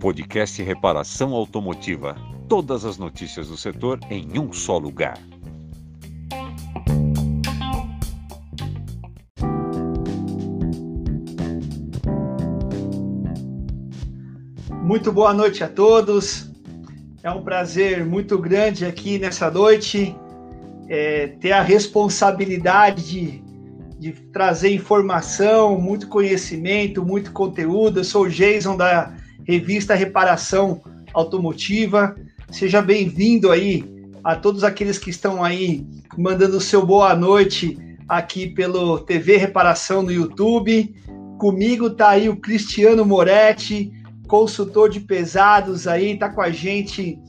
Podcast Reparação Automotiva. Todas as notícias do setor em um só lugar. Muito boa noite a todos. É um prazer muito grande aqui nessa noite é, ter a responsabilidade de, de trazer informação, muito conhecimento, muito conteúdo. Eu sou o Jason da revista Reparação Automotiva. Seja bem-vindo aí a todos aqueles que estão aí mandando o seu boa noite aqui pelo TV Reparação no YouTube. Comigo tá aí o Cristiano Moretti, consultor de pesados aí, tá com a gente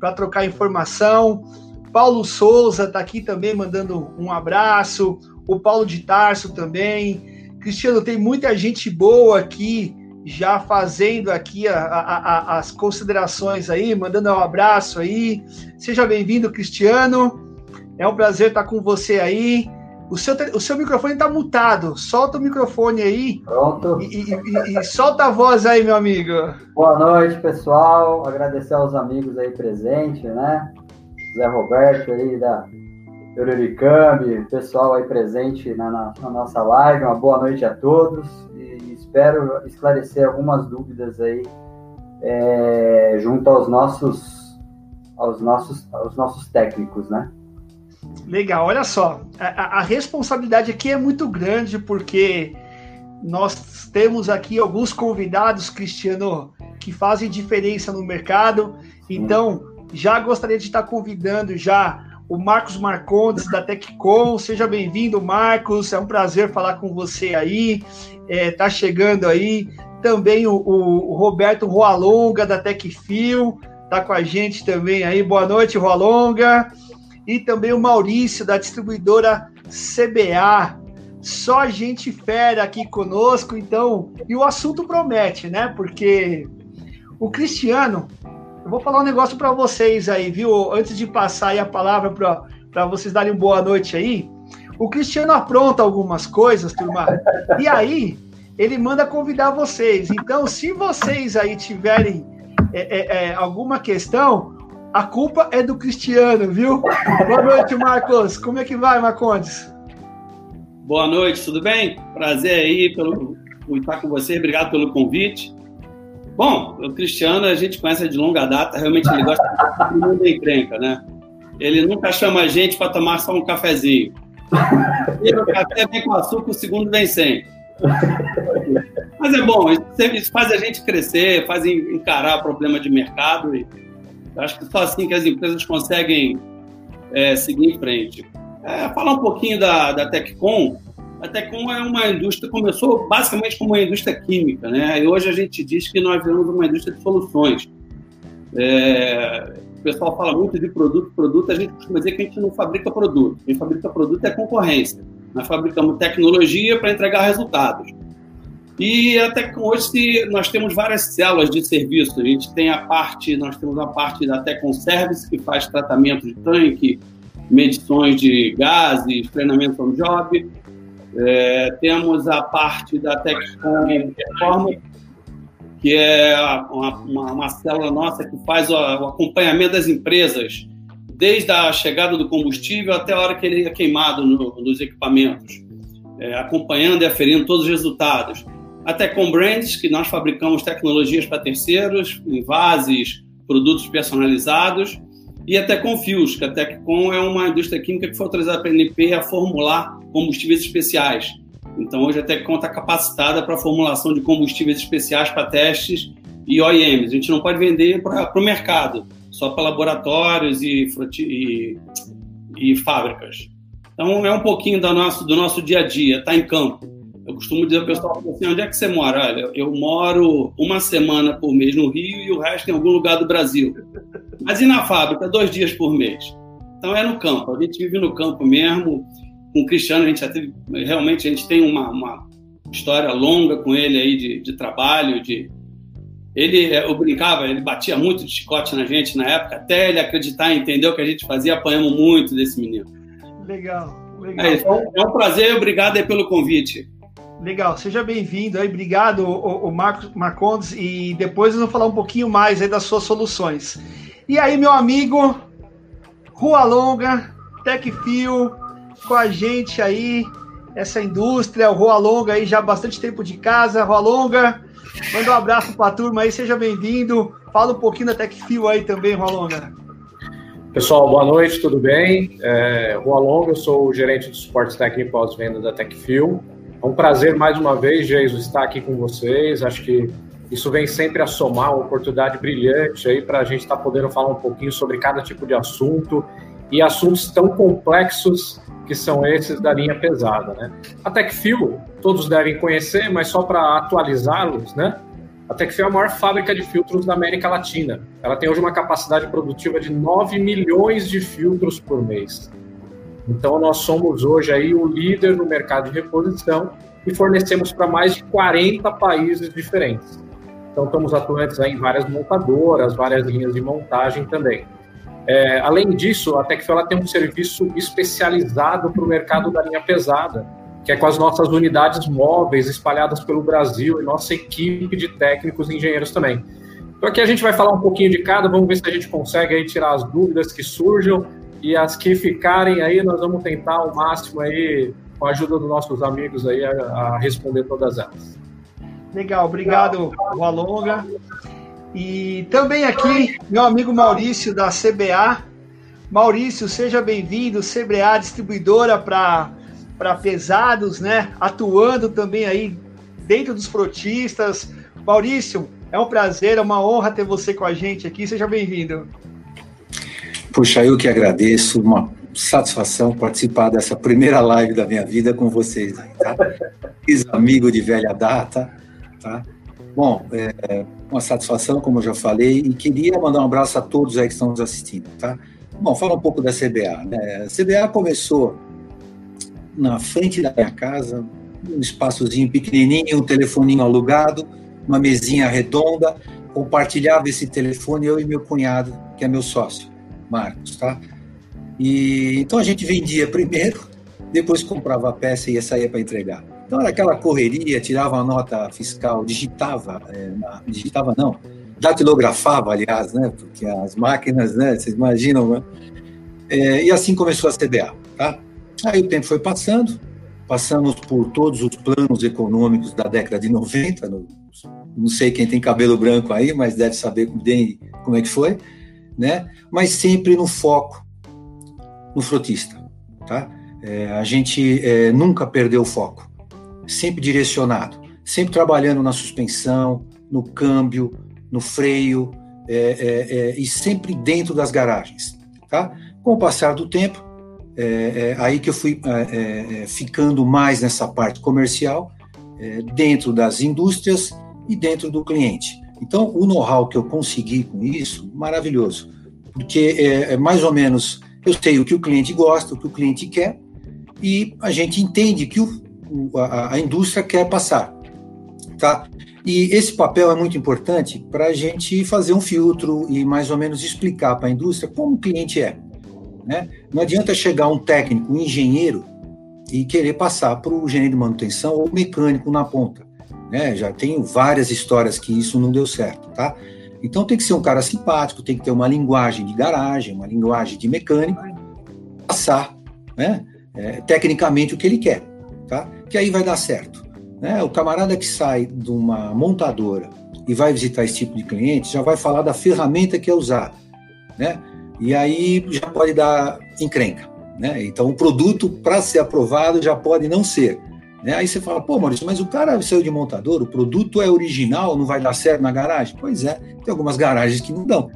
para trocar informação. Paulo Souza tá aqui também mandando um abraço. O Paulo de Tarso também. Cristiano, tem muita gente boa aqui já fazendo aqui a, a, a, as considerações aí, mandando um abraço aí. Seja bem-vindo, Cristiano. É um prazer estar com você aí. O seu, o seu microfone está mutado. Solta o microfone aí. Pronto. E, e, e, solta a voz aí, meu amigo. Boa noite, pessoal. Agradecer aos amigos aí presentes, né? Zé Roberto aí da Euroricambi, pessoal aí presente na, na, na nossa live. Uma boa noite a todos espero esclarecer algumas dúvidas aí é, junto aos nossos, aos nossos, aos nossos técnicos, né? Legal, olha só, a, a responsabilidade aqui é muito grande porque nós temos aqui alguns convidados, Cristiano, que fazem diferença no mercado. Então, já gostaria de estar convidando já o Marcos Marcondes da Teccom. Seja bem-vindo, Marcos. É um prazer falar com você aí. É, tá chegando aí. Também o, o Roberto Roalonga da Tecfil tá com a gente também aí. Boa noite, Roalonga. E também o Maurício da distribuidora CBA. Só gente fera aqui conosco, então. E o assunto promete, né? Porque o Cristiano eu vou falar um negócio para vocês aí, viu? Antes de passar aí a palavra para vocês darem boa noite aí. O Cristiano apronta algumas coisas, turma. E aí, ele manda convidar vocês. Então, se vocês aí tiverem é, é, é, alguma questão, a culpa é do Cristiano, viu? Boa noite, Marcos. Como é que vai, Marcondes? Boa noite, tudo bem? Prazer aí pelo, por estar com você. Obrigado pelo convite. Bom, o Cristiano a gente conhece de longa data, realmente ele gosta de mundo encrenca, né? Ele nunca chama a gente para tomar só um cafezinho. O café vem com açúcar, o segundo vem sem. Mas é bom, isso faz a gente crescer, faz encarar o problema de mercado e acho que só assim que as empresas conseguem é, seguir em frente. É, falar um pouquinho da, da até como é uma indústria, começou basicamente como uma indústria química, né? E hoje a gente diz que nós vemos uma indústria de soluções. É, o pessoal fala muito de produto, produto, a gente costuma dizer que a gente não fabrica produto. Quem fabrica produto é concorrência. Nós fabricamos tecnologia para entregar resultados. E até que hoje nós temos várias células de serviço. A gente tem a parte, nós temos a parte da Tecon Service, que faz tratamento de tanque, medições de gases, treinamento on job. É, temos a parte da Texcom Performance, que é uma, uma, uma, célula nossa que faz o, o, acompanhamento das empresas, desde a chegada do combustível até a hora que ele é queimado no, nos equipamentos, é, acompanhando e aferindo todos os resultados. A Tecom Brands, que nós fabricamos tecnologias para terceiros, envases, produtos personalizados, e a Tecom Fuels, que a Tecom é uma indústria química que foi autorizada pela ANP a formular combustíveis especiais. Então, hoje a Tecom está capacitada para a formulação de combustíveis especiais para testes e OEMs. A gente não pode vender para o mercado, só para laboratórios e, e, e, fábricas. Então, é um pouquinho do nosso, do nosso dia a dia, está em campo. Eu costumo dizer ao pessoal assim, onde é que você mora? Olha, eu moro uma semana por mês no Rio e o resto em algum lugar do Brasil. Mas e na fábrica? Dois dias por mês. Então é no campo, a gente vive no campo mesmo. Com o Cristiano, a gente já teve, realmente a gente tem uma, uma história longa com ele aí de, de trabalho, de ele, eu brincava, ele batia muito de chicote na gente na época, até ele acreditar e entender o que a gente fazia, apanhamos muito desse menino. Legal, legal. É, é um prazer, obrigado pelo convite. Legal, seja bem-vindo aí, obrigado, o, o Marcos Marcondes, e depois nós vamos falar um pouquinho mais aí das suas soluções. E aí, meu amigo, Rua Longa, Tecfio, com a gente aí, essa indústria, o Rua Longa aí já há bastante tempo de casa, Rua Longa, manda um abraço para a turma aí, seja bem-vindo, fala um pouquinho da Tecfio aí também, Rua Longa. Pessoal, boa noite, tudo bem? É, Rua Longa, eu sou o gerente de suporte técnico pós-venda da TechFil. É um prazer mais uma vez, Jesus, estar aqui com vocês. Acho que isso vem sempre a somar uma oportunidade brilhante aí para a gente estar tá podendo falar um pouquinho sobre cada tipo de assunto e assuntos tão complexos que são esses da linha pesada, né? A TechFil, todos devem conhecer, mas só para atualizá-los, né? A Tecfil é a maior fábrica de filtros da América Latina. Ela tem hoje uma capacidade produtiva de 9 milhões de filtros por mês. Então, nós somos hoje aí o líder no mercado de reposição e fornecemos para mais de 40 países diferentes. Então, estamos atuantes em várias montadoras, várias linhas de montagem também. É, além disso, a Tecfil tem um serviço especializado para o mercado da linha pesada, que é com as nossas unidades móveis espalhadas pelo Brasil e nossa equipe de técnicos e engenheiros também. Então aqui a gente vai falar um pouquinho de cada, vamos ver se a gente consegue aí tirar as dúvidas que surjam e as que ficarem aí nós vamos tentar ao máximo aí com a ajuda dos nossos amigos aí a, a responder todas elas. Legal, obrigado, Valonga. E também aqui meu amigo Maurício da CBA. Maurício, seja bem-vindo, CBA distribuidora para para pesados, né? Atuando também aí dentro dos frotistas. Maurício, é um prazer, é uma honra ter você com a gente aqui. Seja bem-vindo. Puxa, eu que agradeço, uma satisfação participar dessa primeira live da minha vida com vocês tá? amigo de velha data, tá? Bom, é uma satisfação, como eu já falei, e queria mandar um abraço a todos aí que estão nos assistindo, tá? Bom, fala um pouco da CBA, né? A CBA começou na frente da minha casa, um espaçozinho pequenininho, um telefoninho alugado, uma mesinha redonda, compartilhava esse telefone eu e meu cunhado, que é meu sócio, Marcos, tá? E então a gente vendia primeiro, depois comprava a peça e ia sair para entregar. Então era aquela correria, tirava a nota fiscal, digitava, é, na, digitava não, datilografava, aliás, né? Porque as máquinas, né? Vocês imaginam, né? É, e assim começou a CBA, tá? Aí o tempo foi passando, passamos por todos os planos econômicos da década de 90, no, não sei quem tem cabelo branco aí, mas deve saber bem como é que foi, né? Mas sempre no foco, no frotista, tá? É, a gente é, nunca perdeu o foco, sempre direcionado, sempre trabalhando na suspensão, no câmbio, no freio é, é, é e sempre dentro das garagens, tá? Com o passar do tempo, é, aí que eu fui ficando mais nessa parte comercial, dentro das indústrias e dentro do cliente. Então, o know-how que eu consegui com isso, maravilhoso, porque é, mais ou menos eu sei o que o cliente gosta, o que o cliente quer, e a gente entende que o, a, a indústria quer passar, tá? E esse papel é muito importante para a gente fazer um filtro e mais ou menos explicar para a indústria como o cliente é. Né? Não adianta chegar um técnico, um engenheiro, e querer passar para o gerente de manutenção ou mecânico na ponta. Né? Já tenho várias histórias que isso não deu certo, tá? Então tem que ser um cara simpático, tem que ter uma linguagem de garagem, uma linguagem de mecânico, passar, né? É, tecnicamente o que ele quer, tá? Que aí vai dar certo. Né? O camarada que sai de uma montadora e vai visitar esse tipo de cliente já vai falar da ferramenta que é usada, né? e aí já pode dar encrenca. Né? Então, o produto, para ser aprovado, já pode não ser. Né? Aí você fala, pô, Maurício, mas o cara saiu de montador, o produto é original, não vai dar certo na garagem? Pois é, tem algumas garagens que não dão.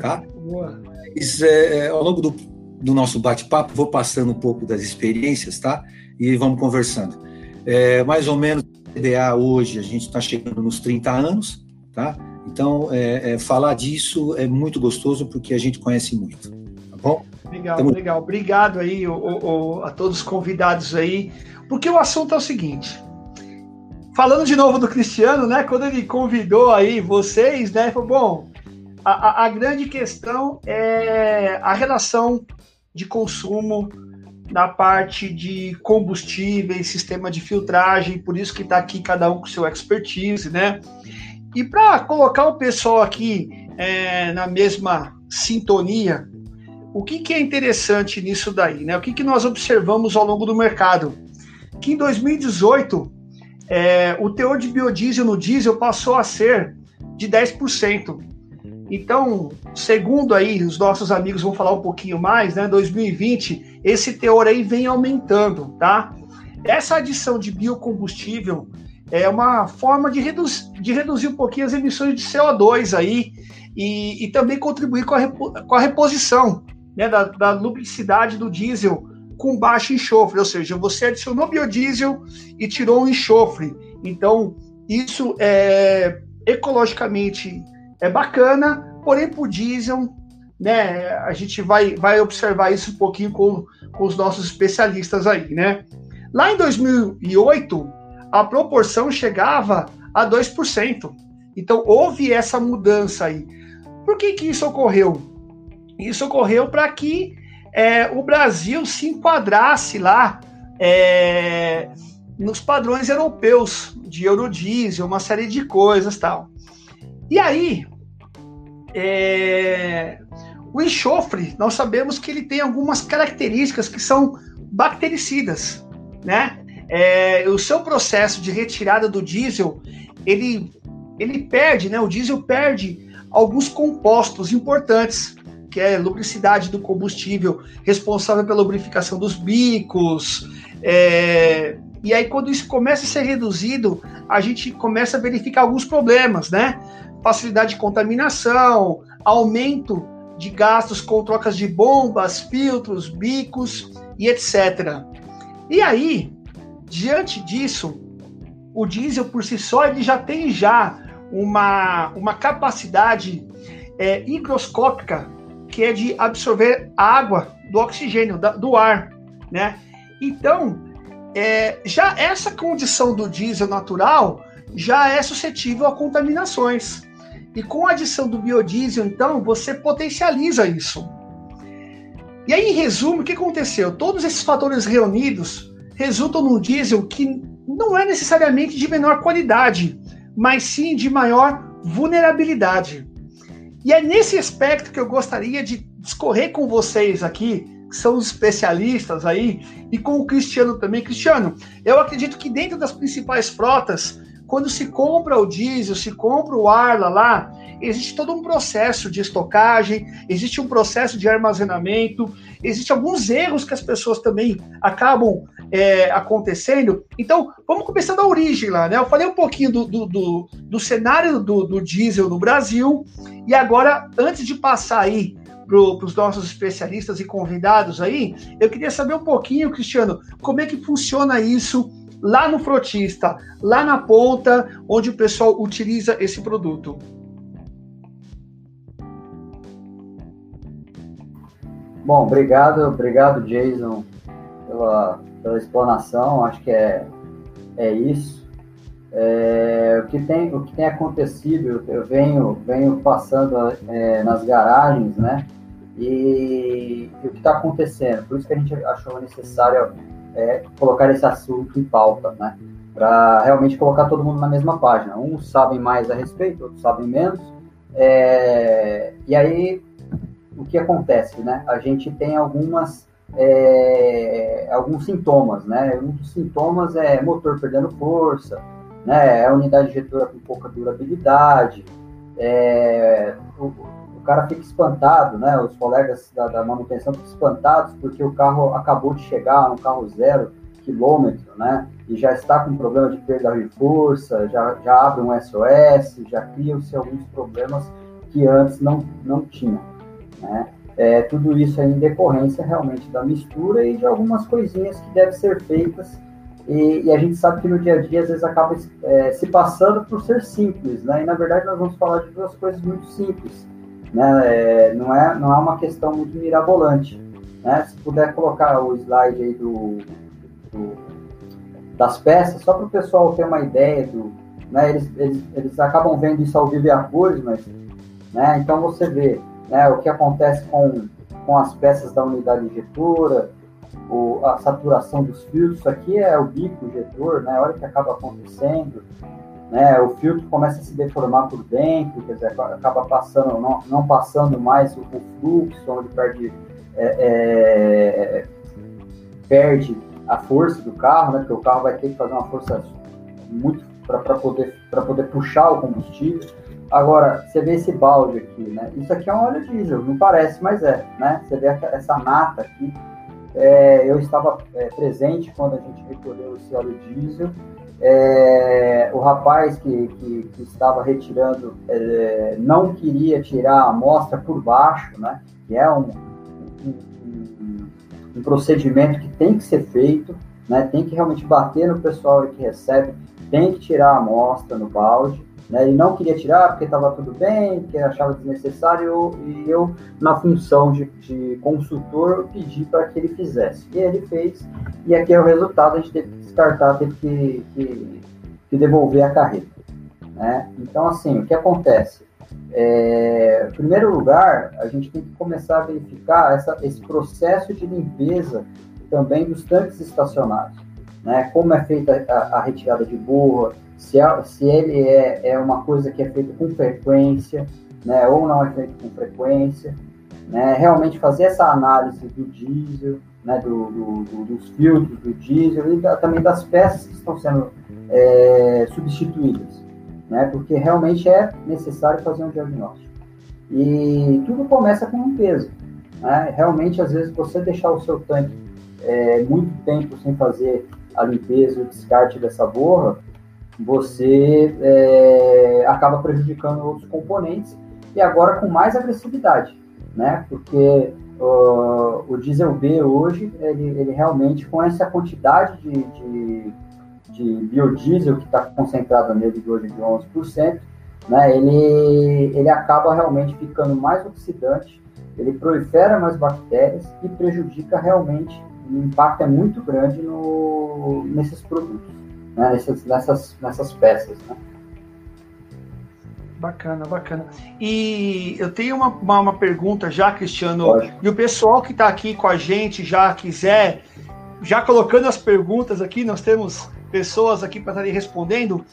Tá? Isso é, é, ao longo do, do nosso bate-papo, vou passando um pouco das experiências, tá? E vamos conversando. É, mais ou menos, CDA hoje, a gente está chegando nos 30 anos, tá? Então, é, é, falar disso é muito gostoso porque a gente conhece muito. Tá bom? Legal, Tamo... legal. Obrigado aí o, o, a todos os convidados aí, porque o assunto é o seguinte. Falando de novo do Cristiano, né? Quando ele convidou aí vocês, né? Falou, bom, a, a, grande questão é a relação de consumo na parte de combustíveis, sistema de filtragem, por isso que está aqui cada um com seu expertise, né? E para colocar o pessoal aqui é, na mesma sintonia, o que, que é interessante nisso daí, né? O que, que nós observamos ao longo do mercado? Que em 2018 é, o teor de biodiesel no diesel passou a ser de 10%. Então, segundo aí, os nossos amigos vão falar um pouquinho mais, né? 2020, esse teor aí vem aumentando, tá? Essa adição de biocombustível é uma forma de, reduz, de reduzir um pouquinho as emissões de CO2 aí e, e também contribuir com a, repo, com a reposição né, da, da lubricidade do diesel com baixo enxofre, ou seja, você adicionou biodiesel e tirou o enxofre. Então, isso é ecologicamente é bacana, porém para o diesel, né, a gente vai, vai observar isso um pouquinho com, com os nossos especialistas aí, né? Lá em 2008, a proporção chegava a 2%. Então, houve essa mudança aí. Por que, que isso ocorreu? Isso ocorreu para que é, o Brasil se enquadrasse lá é, nos padrões europeus de Eurodiesel, uma série de coisas tal. E aí, é, o enxofre, nós sabemos que ele tem algumas características que são bactericidas, né? É, o seu processo de retirada do diesel, ele, ele perde, né? O diesel perde alguns compostos importantes, que é lubricidade do combustível, responsável pela lubrificação dos bicos. É, e aí, quando isso começa a ser reduzido, a gente começa a verificar alguns problemas, né? facilidade de contaminação, aumento de gastos com trocas de bombas, filtros, bicos e etc. E aí, diante disso, o diesel por si só ele já tem já uma, uma capacidade é, que é de absorver água do oxigênio, da, do ar, né? Então, é, já essa condição do diesel natural já é suscetível a contaminações. E com a adição do biodiesel, então, você potencializa isso. E aí, em resumo, o que aconteceu? Todos esses fatores reunidos resultam num diesel que não é necessariamente de menor qualidade, mas sim de maior vulnerabilidade. E é nesse aspecto que eu gostaria de discorrer com vocês aqui, que são os especialistas aí, e com o Cristiano também. Cristiano, eu acredito que dentro das principais frotas, quando se compra o diesel, se compra o Arla lá, existe todo um processo de estocagem, existe um processo de armazenamento, existe alguns erros que as pessoas também acabam é, acontecendo. Então, vamos começar da origem lá, né? Eu falei um pouquinho do, do, do, do cenário do, do diesel no Brasil, e agora, antes de passar aí para os nossos especialistas e convidados aí, eu queria saber um pouquinho, Cristiano, como é que funciona isso lá no frotista, lá na ponta onde o pessoal utiliza esse produto. Bom, obrigado, obrigado Jason pela, pela explanação. Acho que é, é isso. É, o, que tem, o que tem acontecido, eu venho, venho passando é, nas garagens, né? E, e o que está acontecendo? Por isso que a gente achou necessário é, colocar esse assunto em pauta, né? Para realmente colocar todo mundo na mesma página. Uns sabem mais a respeito, outros sabem menos. É, e aí, o que acontece, né? A gente tem algumas é, alguns sintomas, né? Um dos sintomas é motor perdendo força, né? É unidade injetora com pouca durabilidade, é, o, cara fica espantado, né? Os colegas da, da, manutenção ficam espantados porque o carro acabou de chegar, um carro zero quilômetro, né? E já está com problema de perda de força, já, já abre um SOS, já criam-se alguns problemas que antes não, não tinham, né? É, tudo isso é em decorrência realmente da mistura e de algumas coisinhas que devem ser feitas e, e, a gente sabe que no dia a dia às vezes acaba é, se passando por ser simples, né? E na verdade nós vamos falar de duas coisas muito simples, né? É, não, é, não é uma questão muito mirabolante. Né? Se puder colocar o slide aí do, do das peças, só para o pessoal ter uma ideia do. Né? Eles, eles, eles acabam vendo isso ao vivo e a cores, mas. Né? Então você vê né, o que acontece com, com as peças da unidade injetora, o, a saturação dos filtros. Isso aqui é o bico injetor, né? A hora que acaba acontecendo, né? O filtro começa a se deformar por dentro, quer dizer, acaba passando, não, não passando mais o, fluxo, onde perde, é, é, perde a força do carro, né? Porque o carro vai ter que fazer uma força muito para poder, poder puxar o combustível. Agora, você vê esse balde aqui, né? Isso aqui é um óleo diesel, não parece, mas é, né? Você vê essa nata aqui. É, eu estava é, presente quando a gente recolheu esse óleo diesel. É, o rapaz que, que, que estava retirando é, não queria tirar a amostra por baixo, né? Que é um, um, um procedimento que tem que ser feito, né? Tem que realmente bater no pessoal que recebe, tem que tirar a amostra no balde. Né? Ele não queria tirar porque estava tudo bem, que achava desnecessário, e eu, na função de, de consultor, pedi para que ele fizesse. E ele fez, e aqui é o resultado, a gente teve descartar, teve que, que, que devolver a carreta. Né? Então, assim, o que acontece? É, em primeiro lugar, a gente tem que começar a verificar essa, esse processo de limpeza também dos tanques estacionários. Né? Como é feita a, a retirada de borra, se, é, se ele é, é uma coisa que é feita com frequência, né, ou não é feito com frequência, né, realmente fazer essa análise do diesel, né, do, do, do, dos filtros do diesel e da, também das peças que estão sendo é, substituídas, né, porque realmente é necessário fazer um diagnóstico. E tudo começa com limpeza. Né? Realmente, às vezes, você deixar o seu tanque é, muito tempo sem fazer a limpeza o descarte dessa borra, você é, acaba prejudicando outros componentes e agora com mais agressividade, né? Porque uh, o diesel B hoje, ele, ele, realmente, com essa quantidade de, de, de biodiesel que está concentrada nele de hoje de 11%, né? Ele, ele acaba realmente ficando mais oxidante, ele prolifera mais bactérias e prejudica realmente, o impacto é muito grande no, nesses produtos né, nessas, nessas, nessas peças. Né? Bacana, bacana. E eu tenho uma, uma, uma pergunta já, Cristiano, Pode. e o pessoal que está aqui com a gente já quiser, já colocando as perguntas aqui, nós temos pessoas aqui para estarem respondendo.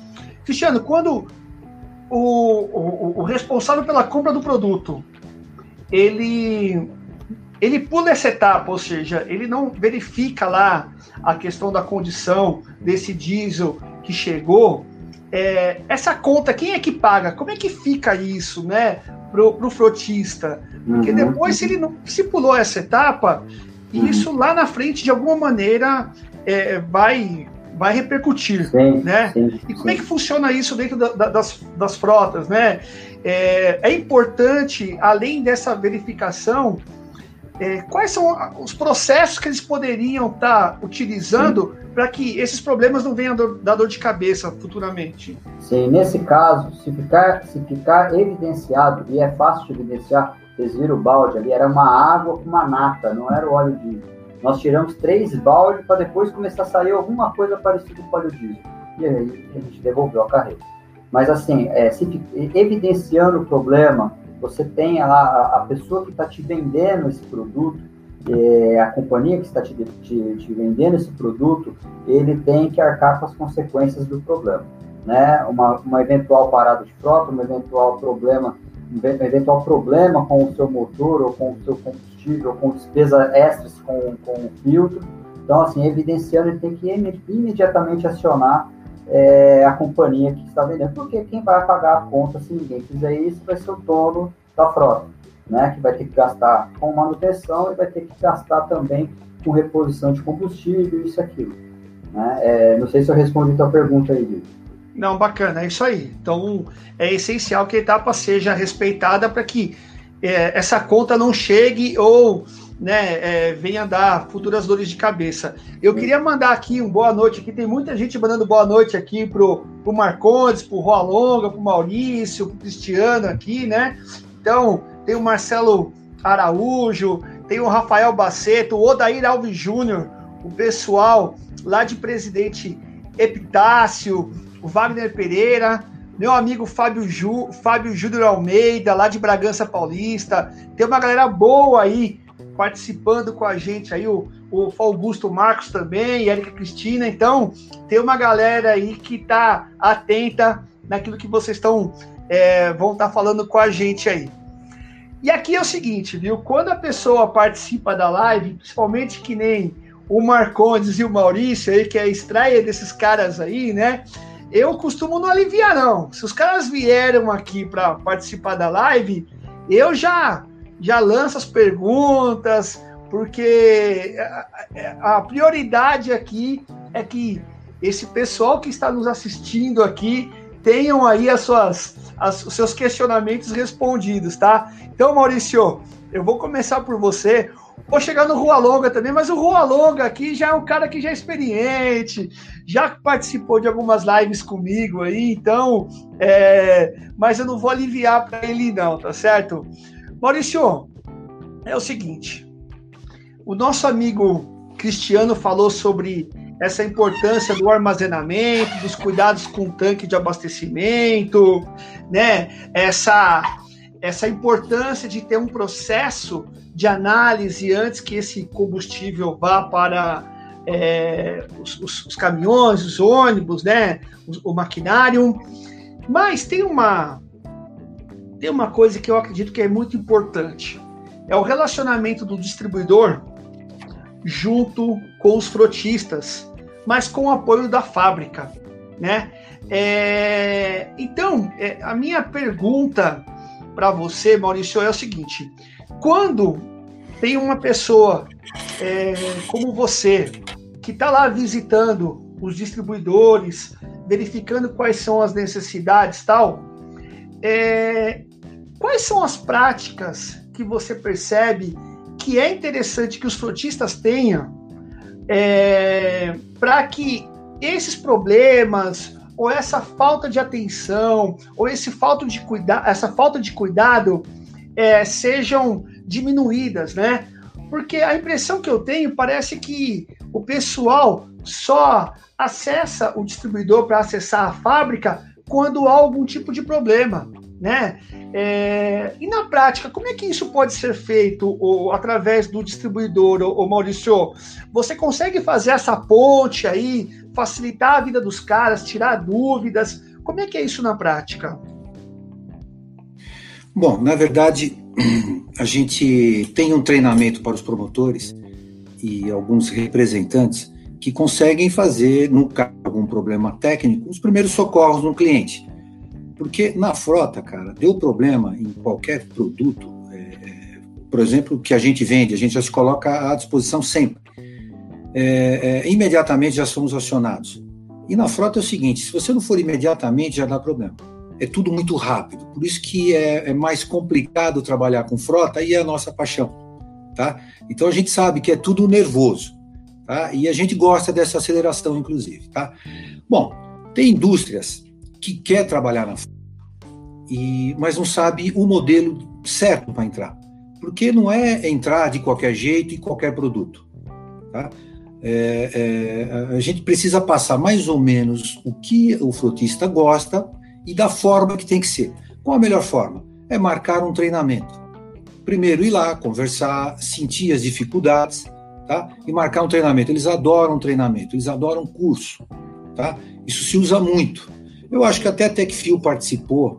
Cristiano, quando o, o, o responsável pela compra do produto, ele ele pula essa etapa, ou seja, ele não verifica lá a questão da condição desse diesel que chegou. É, essa conta, quem é que paga? Como é que fica isso, né, pro, pro frotista? Porque uhum. depois, se ele não se pulou essa etapa, uhum. isso lá na frente, de alguma maneira, é, vai vai repercutir, sim, né? Sim, e como sim. é que funciona isso dentro da, da, das, das frotas, né? É, é importante, além dessa verificação, é, quais são os processos que eles poderiam estar tá utilizando para que esses problemas não venham dar dor de cabeça futuramente? Sim, nesse caso, se ficar, se ficar evidenciado, e é fácil de evidenciar, vocês viram o balde ali, era uma água com uma nata, não era o óleo diesel. Nós tiramos três baldes para depois começar a sair alguma coisa parecida com o óleo diesel. E aí a gente devolveu a carreira. Mas assim, é, se, evidenciando o problema, você tem lá a, pessoa que está te vendendo esse produto, é, a companhia que está te, te, te, vendendo esse produto, ele tem que arcar com as consequências do problema. Né? Uma, uma eventual parada de frota, um eventual problema, um eventual problema com o seu motor ou com o seu combustível, ou com despesas extras com, com o filtro. Então, assim, evidenciando, ele tem que imediatamente acionar é, a companhia que está vendendo, porque quem vai pagar a conta se ninguém fizer isso vai ser o dono da frota, né? Que vai ter que gastar com manutenção e vai ter que gastar também com reposição de combustível, isso e aquilo. Né? É, não sei se eu respondi a tua pergunta aí, Vitor. Não, bacana, é isso aí. Então, é essencial que a etapa seja respeitada para que é, essa conta não chegue ou né, é, venha dar futuras dores de cabeça. Eu queria mandar aqui um boa noite aqui, tem muita gente mandando boa noite aqui pro, pro Marcondes, pro Roa Longa, pro Maurício, pro Cristiano aqui, né? Então, tem o Marcelo Araújo, tem o Rafael Baceto, o Odair Alves Júnior, o pessoal lá de Presidente Epitácio, o Wagner Pereira, meu amigo Fábio, Ju, Fábio Júnior Almeida, lá de Bragança Paulista. Tem uma galera boa aí participando com a gente aí, o, o Augusto Marcos também, e Erika Cristina. Então, tem uma galera aí que está atenta naquilo que vocês estão é, vão estar tá falando com a gente aí. E aqui é o seguinte, viu? Quando a pessoa participa da live, principalmente que nem o Marcondes e o Maurício aí, que é a estreia desses caras aí, né? Eu costumo não aliviar, não. Se os caras vieram aqui para participar da live, eu já já lanço as perguntas, porque a prioridade aqui é que esse pessoal que está nos assistindo aqui tenham aí as suas, as, os seus questionamentos respondidos, tá? Então, Maurício, eu vou começar por você. Vou chegar no Rua Longa também, mas o Rua Longa aqui já é um cara que já é experiente, já participou de algumas lives comigo aí, então, é, mas eu não vou aliviar para ele não, tá certo? Maurício, é o seguinte, o nosso amigo Cristiano falou sobre essa importância do armazenamento, dos cuidados com o tanque de abastecimento, né? Essa essa importância de ter um processo de análise antes que esse combustível vá para é, os, os, os, caminhões, os ônibus, né? O, o, maquinário. Mas tem uma tem uma coisa que eu acredito que é muito importante. É o relacionamento do distribuidor junto com os frotistas mas com o apoio da fábrica, né? É, então, é, a minha pergunta para você, Maurício, é o seguinte: quando tem uma pessoa é, como você que está lá visitando os distribuidores, verificando quais são as necessidades, tal, é, quais são as práticas que você percebe que é interessante que os frotistas tenham é, para que esses problemas ou essa falta de atenção ou esse falta de cuida essa falta de cuidado é, sejam diminuídas, né? Porque a impressão que eu tenho parece que o pessoal só acessa o distribuidor para acessar a fábrica quando há algum tipo de problema, né? É, e na prática, como é que isso pode ser feito ou, através do distribuidor, ou, Maurício? Você consegue fazer essa ponte aí, facilitar a vida dos caras, tirar dúvidas? Como é que é isso na prática? Bom, na verdade, a gente tem um treinamento para os promotores e alguns representantes que conseguem fazer, no caso de algum problema técnico, os primeiros socorros no cliente. Porque na frota, cara, deu problema em qualquer produto, é, é, por exemplo, que a gente vende, a gente já se coloca à disposição sempre. É, é, imediatamente já somos acionados. E na frota é o seguinte: se você não for imediatamente, já dá problema. É tudo muito rápido. Por isso que é, é mais complicado trabalhar com frota e é a nossa paixão. Tá? Então a gente sabe que é tudo nervoso. Tá? E a gente gosta dessa aceleração, inclusive. Tá? Bom, tem indústrias que quer trabalhar na e mas não sabe o modelo certo para entrar. Porque não é entrar de qualquer jeito e qualquer produto. Tá? É, é, a gente precisa passar mais ou menos o que o frotista gosta e da forma que tem que ser. Qual a melhor forma? É marcar um treinamento. Primeiro ir lá, conversar, sentir as dificuldades, tá? E marcar um treinamento. Eles adoram treinamento, eles adoram curso, tá? Isso se usa muito. Eu acho que até a TechFio participou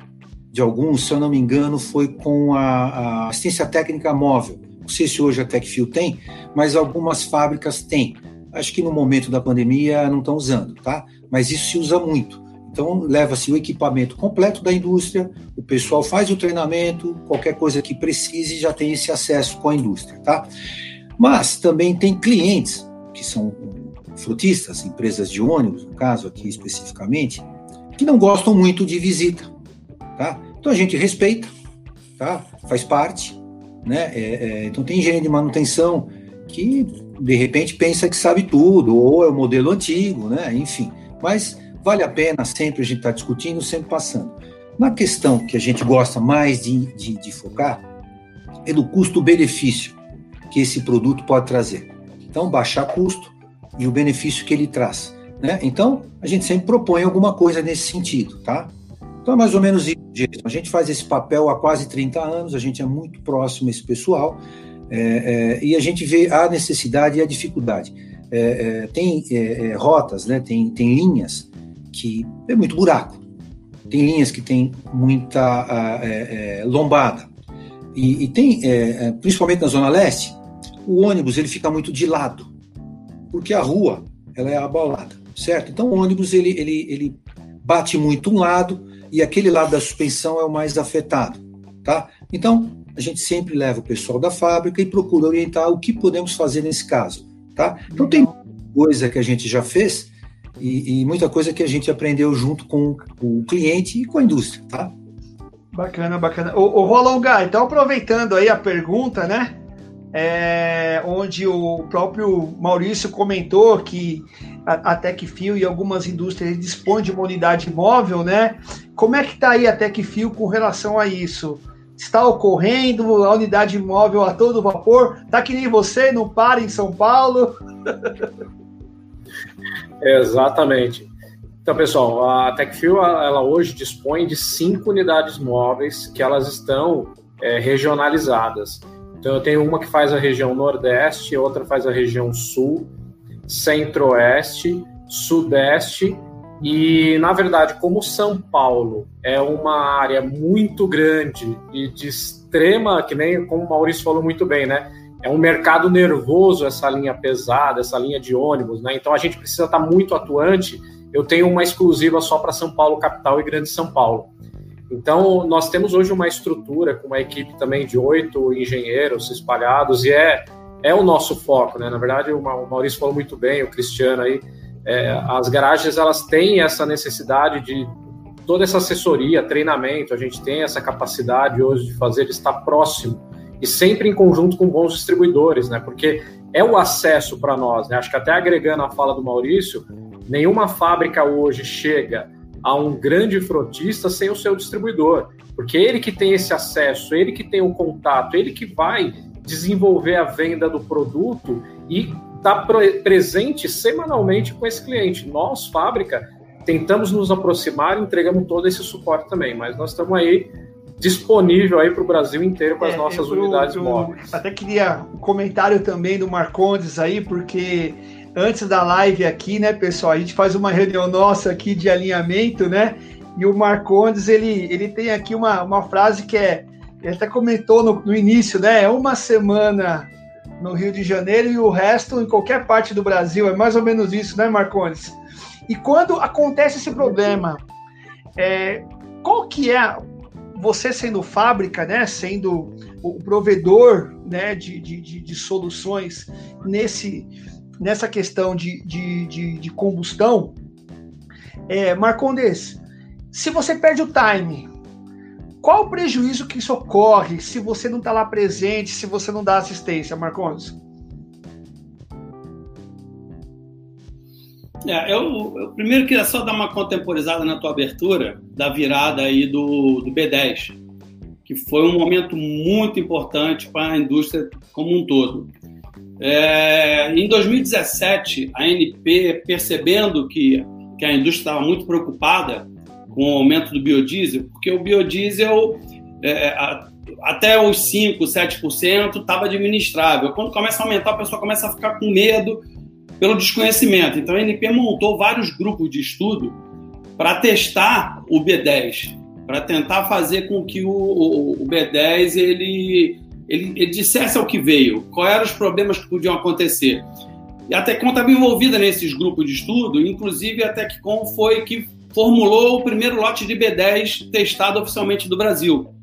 de alguns, se eu não me engano, foi com a, a assistência técnica móvel. Não sei se hoje a TechFio tem, mas algumas fábricas têm. Acho que no momento da pandemia não estão usando, tá? Mas isso se usa muito. Então, leva-se o equipamento completo da indústria, o pessoal faz o treinamento, qualquer coisa que precise já tem esse acesso com a indústria, tá? Mas também tem clientes, que são frutistas, empresas de ônibus, no caso aqui especificamente, que não gostam muito de visita, tá? Então a gente respeita, tá? Faz parte, né? É, é, então tem engenheiro de manutenção que de repente pensa que sabe tudo ou é o modelo antigo, né? Enfim, mas vale a pena sempre a gente estar tá discutindo, sempre passando. Na questão que a gente gosta mais de, de, de focar é do custo-benefício que esse produto pode trazer. Então, baixar custo e o benefício que ele traz. Né? Então, a gente sempre propõe alguma coisa nesse sentido, tá? Então, é mais ou menos isso, A gente faz esse papel há quase 30 anos, a gente é muito próximo a esse pessoal. É, é, e a gente vê a necessidade e a dificuldade. É, é tem é, rotas, né, tem, tem linhas que é muito buraco, tem linhas que tem muita lombada, e, e tem, principalmente na Zona Leste, o ônibus ele fica muito de lado, porque a rua ela é abaulada, certo? Então o ônibus ele, ele, ele bate muito um lado e aquele lado da suspensão é o mais afetado, tá? Então a gente sempre leva o pessoal da fábrica e procura orientar o que podemos fazer nesse caso, tá? Então tem coisa que a gente já fez e, e muita coisa que a gente aprendeu junto com o cliente e com a indústria, tá? Bacana, bacana. O, o Rolonga, então aproveitando aí a pergunta, né? É, onde o próprio Maurício comentou que a, a e algumas indústrias dispõem de uma unidade móvel, né? Como é que está aí a Tecfio com relação a isso? Está ocorrendo a unidade móvel a todo vapor? Tá que nem você, não para em São Paulo? Exatamente. Então, pessoal, a Tecfio ela hoje dispõe de cinco unidades móveis que elas estão é, regionalizadas. Então, eu tenho uma que faz a região Nordeste, outra faz a região Sul, Centro-Oeste, Sudeste e, na verdade, como São Paulo é uma área muito grande e de extrema, que nem como o Maurício falou muito bem, né? É um mercado nervoso essa linha pesada, essa linha de ônibus, né? Então a gente precisa estar muito atuante. Eu tenho uma exclusiva só para São Paulo capital e Grande São Paulo. Então, nós temos hoje uma estrutura com uma equipe também de oito engenheiros espalhados e é, é o nosso foco, né? Na verdade, o Maurício falou muito bem, o Cristiano aí, é, as garagens elas têm essa necessidade de toda essa assessoria, treinamento, a gente tem essa capacidade hoje de fazer, de estar próximo e sempre em conjunto com bons distribuidores, né? Porque é o acesso para nós, né? Acho que até agregando a fala do Maurício, nenhuma fábrica hoje chega a um grande frotista sem o seu distribuidor, porque ele que tem esse acesso, ele que tem o contato, ele que vai desenvolver a venda do produto e está presente semanalmente com esse cliente. Nós, fábrica, tentamos nos aproximar e entregamos todo esse suporte também, mas nós estamos aí disponível aí para o Brasil inteiro com as é, nossas eu, unidades eu, móveis. Até queria um comentário também do Marcondes aí, porque antes da live aqui, né, pessoal, a gente faz uma reunião nossa aqui de alinhamento, né? E o Marcondes, ele, ele tem aqui uma, uma frase que é, ele até comentou no, no início, né? É uma semana no Rio de Janeiro e o resto em qualquer parte do Brasil. É mais ou menos isso, né, Marcondes? E quando acontece esse problema, é, qual que é, você sendo fábrica, né, sendo o provedor né, de, de, de soluções nesse, nessa questão de, de, de, de combustão, é, Marcondes, se você perde o time, qual o prejuízo que isso ocorre se você não está lá presente, se você não dá assistência, Marcondes? É, eu, eu, primeiro queria só dar uma contemporizada na tua abertura da virada aí do, do B10, que foi um momento muito importante para a indústria como um todo. É, em 2017, a ANP, percebendo que, que a indústria estava muito preocupada com o aumento do biodiesel, porque o biodiesel é, a, até os 5%, 7% estava administrável. Quando começa a aumentar, a pessoa começa a ficar com medo pelo desconhecimento. Então a ANP montou vários grupos de estudo para testar o B10, para tentar fazer com que o, o, o B10 ele ele, ele dissesse ao que veio, quais eram os problemas que podiam acontecer. E a Tecom estava envolvida nesses grupos de estudo, inclusive a Tecom foi que formulou o primeiro lote de B10 testado oficialmente do Brasil.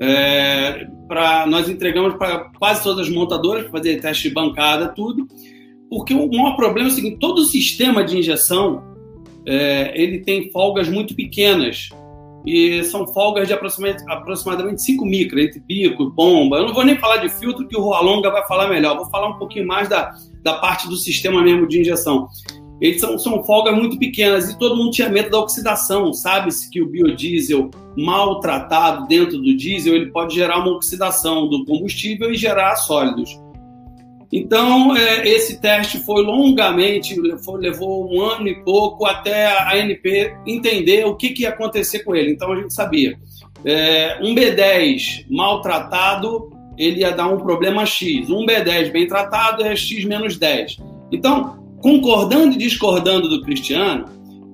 É, pra, nós entregamos para quase todas as montadoras para fazer teste de bancada, tudo, porque o maior problema é o seguinte: todo o sistema de injeção é, ele tem folgas muito pequenas e são folgas de aproximadamente, aproximadamente 5 micras, entre bico, bomba. Eu não vou nem falar de filtro, que o Roalonga vai falar melhor. Vou falar um pouquinho mais da, da parte do sistema mesmo de injeção. Eles são, são folgas muito pequenas e todo mundo tinha medo da oxidação. Sabe-se que o biodiesel maltratado dentro do diesel ele pode gerar uma oxidação do combustível e gerar sólidos. Então, é, esse teste foi longamente, levou um ano e pouco até a ANP entender o que, que ia acontecer com ele. Então, a gente sabia. É, um B10 maltratado ele ia dar um problema X. Um B10 bem tratado é X menos 10. Então, concordando e discordando do Cristiano,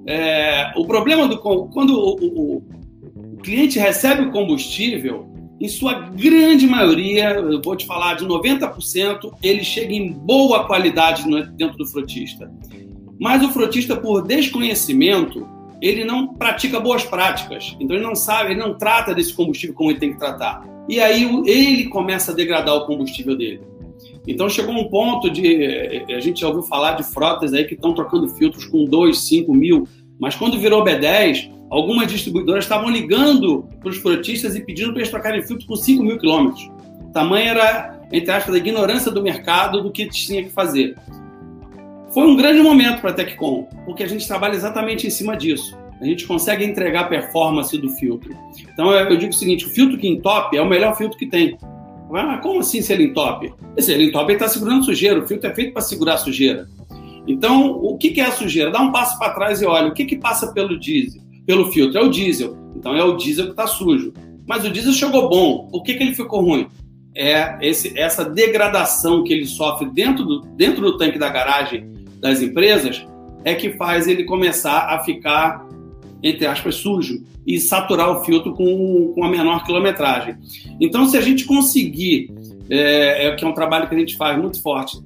é, o problema do quando o, o, o, cliente recebe o combustível, em sua grande maioria, eu vou te falar de 90%, ele chega em boa qualidade dentro do frotista. Mas o frotista, por desconhecimento, ele não pratica boas práticas. Então ele não sabe, ele não trata desse combustível como ele tem que tratar. E aí ele começa a degradar o combustível dele. Então chegou um ponto de. A gente já ouviu falar de frotas aí que estão trocando filtros com 2, 5 mil, mas quando virou B10, algumas distribuidoras estavam ligando para os frotistas e pedindo para eles trocarem filtro com 5 mil quilômetros. Tamanha era, entre aspas, a ignorância do mercado do que tinha que fazer. Foi um grande momento para a Teccom, porque a gente trabalha exatamente em cima disso. A gente consegue entregar a performance do filtro. Então eu digo o seguinte: o filtro que entope é o melhor filtro que tem. Ah, como assim se ele entope? Se ele entope, ele está segurando sujeira. O filtro é feito para segurar sujeira. Então, o que, é a sujeira? Dá um passo para trás e olha. O que, que passa pelo diesel? Pelo filtro? É o diesel. Então, é o diesel que está sujo. Mas o diesel chegou bom. Por que, que ele ficou ruim? É esse, essa degradação que ele sofre dentro do, dentro do tanque da garagem das empresas é que faz ele começar a ficar entre aspas, sujo e saturar o filtro com, com a menor quilometragem. Então, se a gente conseguir, é, é que é um trabalho que a gente faz muito forte,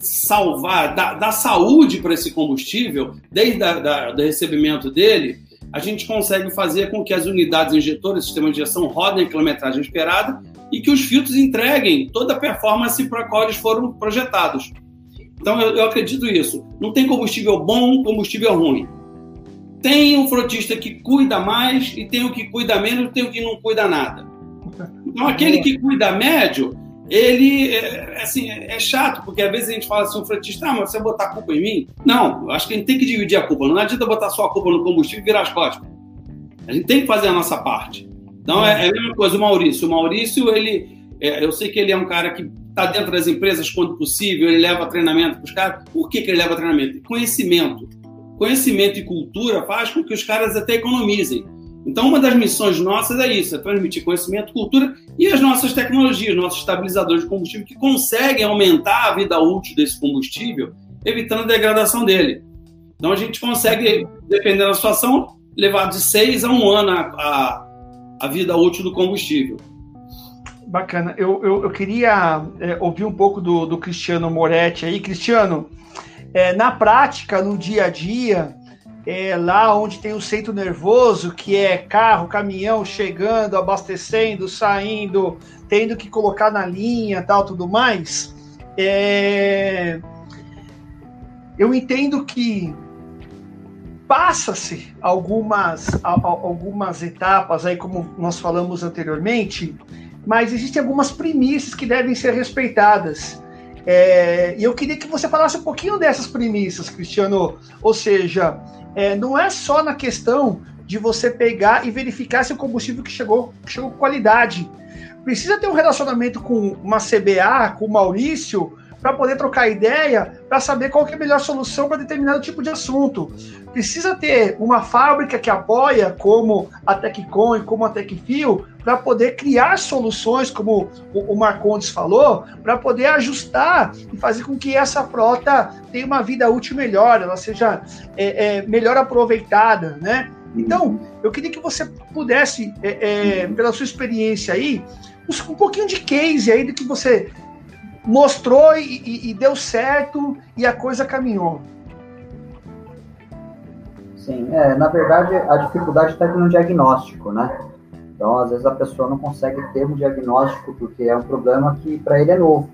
salvar, dar, dar saúde para esse combustível, desde do recebimento dele, a gente consegue fazer com que as unidades injetoras, o sistema de injeção, rodem a quilometragem esperada e que os filtros entreguem toda a performance para qual eles foram projetados. Então, eu, eu acredito isso. Não tem combustível bom, combustível ruim. Tem o frotista que cuida mais e tem o que cuida menos e tem o que não cuida nada. Então, aquele que cuida médio, ele é, assim, é chato, porque às vezes a gente fala assim, o frotista, ah, mas você botar a culpa em mim? Não, acho que a gente tem que dividir a culpa. Não adianta botar só a culpa no combustível e virar as costas. A gente tem que fazer a nossa parte. Então, é, é a mesma coisa o Maurício. O Maurício, ele, é, eu sei que ele é um cara que está dentro das empresas quando possível, ele leva treinamento para os caras. Por que, que ele leva treinamento? Conhecimento conhecimento e cultura faz com que os caras até economizem. Então, uma das missões nossas é isso: é transmitir conhecimento, cultura e as nossas tecnologias, nossos estabilizadores de combustível, que conseguem aumentar a vida útil desse combustível, evitando a degradação dele. Então, a gente consegue, dependendo da situação, levar de seis a um ano a, a, a vida útil do combustível. Bacana. Eu, eu, eu queria é, ouvir um pouco do, do Cristiano Moretti aí. Cristiano, é, na prática, no dia a dia, é, lá onde tem o centro nervoso, que é carro, caminhão chegando, abastecendo, saindo, tendo que colocar na linha, tal, tudo mais, é, eu entendo que passa-se algumas, algumas etapas aí, como nós falamos anteriormente, mas existem algumas premissas que devem ser respeitadas. É, e eu queria que você falasse um pouquinho dessas premissas, Cristiano. Ou seja, é, não é só na questão de você pegar e verificar se o combustível que chegou, chegou com qualidade. Precisa ter um relacionamento com uma CBA, com o Maurício, para poder trocar ideia, para saber qual é a melhor solução para determinado tipo de assunto. Precisa ter uma fábrica que apoia, como a Teccon e como a Tecfio, para poder criar soluções, como o Marcondes falou, para poder ajustar e fazer com que essa frota tenha uma vida útil melhor, ela seja é, é, melhor aproveitada, né? Então, eu queria que você pudesse, é, é pela sua experiência aí, um pouquinho de case aí do que você mostrou e, e, e deu certo e a coisa caminhou. Sim, é, na verdade a dificuldade está no diagnóstico, né? Então, às vezes a pessoa não consegue ter um diagnóstico porque é um problema que para ele é novo,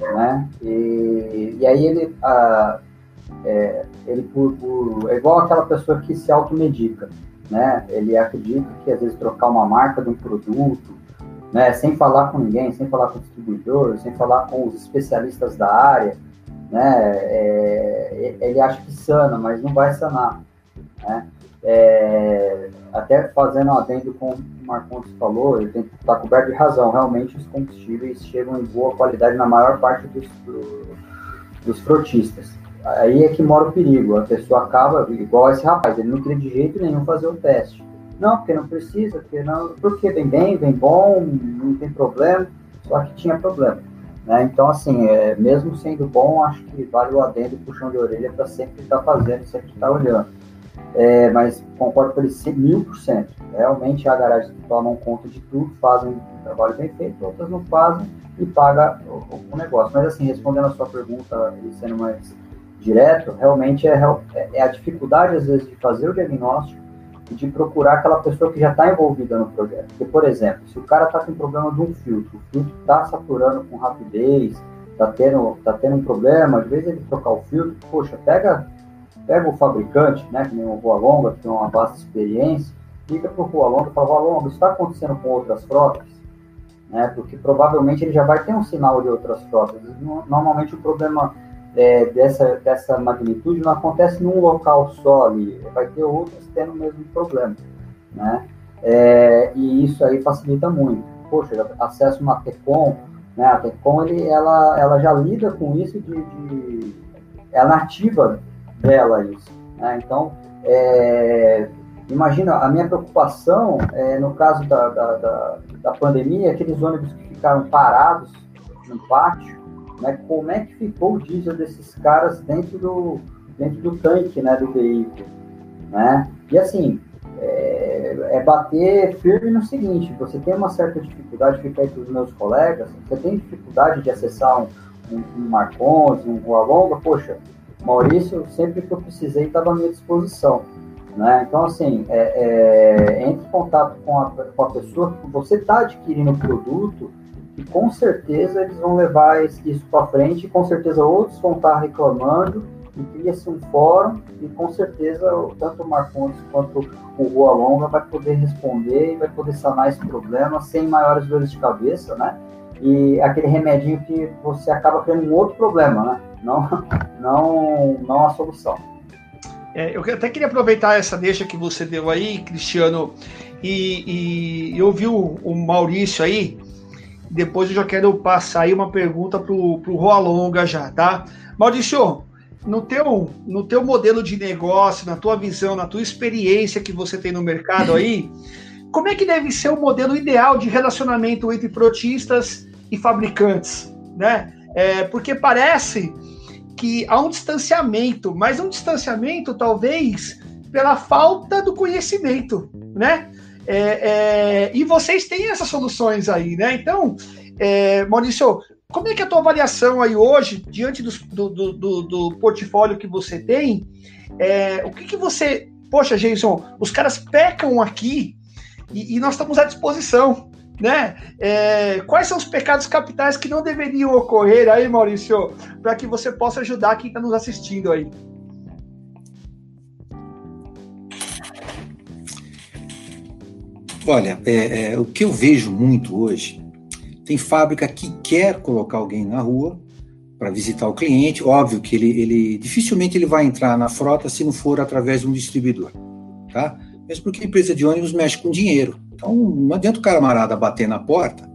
né? E, e aí ele, a, é, ele por, por, é igual aquela pessoa que se automedica, né? Ele acredita que às vezes trocar uma marca de um produto né, sem falar com ninguém, sem falar com o distribuidor, sem falar com os especialistas da área, né, é, ele acha que sana, mas não vai sanar. Né? É, até fazendo um adendo com o Marcondes falou, ele está coberto de razão, realmente os combustíveis chegam em boa qualidade na maior parte dos, do, dos frotistas. Aí é que mora o perigo, a pessoa acaba, igual esse rapaz, ele não queria de jeito nenhum fazer o teste. Não, porque não precisa, porque não, porque vem bem, vem bom, não tem problema. só que tinha problema. Né? Então, assim, é, mesmo sendo bom, acho que vale o adendo e puxão de orelha para sempre estar tá fazendo, sempre estar tá olhando. É, mas concordo com ele mil por cento. Realmente garagens que tomam conta de tudo, fazem um trabalho bem feito, outras não fazem e paga o, o negócio. Mas assim, respondendo a sua pergunta e sendo mais direto, realmente é, é, é a dificuldade às vezes de fazer o diagnóstico e de procurar aquela pessoa que já está envolvida no projeto. Porque, por exemplo, se o cara está com problema de um filtro, o filtro está saturando com rapidez, está tendo, tá tendo um problema, às vezes ele trocar o filtro, poxa, pega, pega o fabricante, né, que nem o Rua Longa, que tem uma vasta experiência, liga para o Rua Longa e fala, Rua Longa, isso está acontecendo com outras frotas? Né, porque provavelmente ele já vai ter um sinal de outras frotas. Normalmente o problema é, dessa, dessa magnitude não acontece num local só ali, vai ter outras tendo o mesmo problema, né? É, e isso aí facilita muito. Poxa, acesso uma TECOM, né? A TECOM, ele, ela, ela já lida com isso de, de é a dela isso, né? Então, é, imagina, a minha preocupação, é, no caso da, da, da, da pandemia, aqueles ônibus que ficaram parados no pátio, né, como é que ficou o diesel desses caras dentro do, dentro do tanque né, do veículo. Né? E assim, é, é, bater firme no seguinte, você tem uma certa dificuldade, fica aí para os meus colegas, você tem dificuldade de acessar um, um, um um Rua Longa, poxa, Maurício, sempre que eu precisei, estava à minha disposição. Né? Então, assim, é, é, entre em contato com a, com a pessoa que você está adquirindo o produto, e com certeza eles vão levar isso para frente, e com certeza outros vão estar reclamando, e cria-se um fórum, e com certeza tanto o Marcondes quanto o Rua Longa vai poder responder e vai poder sanar esse problema sem maiores dores de cabeça, né? E aquele remedinho que você acaba criando um outro problema, né? Não, não, não a solução. É, eu até queria aproveitar essa deixa que você deu aí, Cristiano, e, e eu vi o, o Maurício aí, depois eu já quero passar aí uma pergunta pro, pro Roa Longa já, tá? Maurício, no teu, no teu modelo de negócio, na tua visão, na tua experiência que você tem no mercado aí, como é que deve ser o modelo ideal de relacionamento entre protistas e fabricantes, né? É, porque parece que há um distanciamento, mas um distanciamento talvez pela falta do conhecimento, né? É, é, e vocês têm essas soluções aí, né? Então, é, Maurício, como é que é a tua avaliação aí hoje, diante do, do, do, do portfólio que você tem? É, o que, que você. Poxa, Jason, os caras pecam aqui e, e nós estamos à disposição. Né? É, quais são os pecados capitais que não deveriam ocorrer aí, Maurício, para que você possa ajudar quem está nos assistindo aí? Olha, é, é, o que eu vejo muito hoje, tem fábrica que quer colocar alguém na rua para visitar o cliente. Óbvio que ele, ele dificilmente ele vai entrar na frota se não for através de um distribuidor, tá? Mesmo porque a empresa de ônibus mexe com dinheiro. Então não adianta o camarada bater na porta,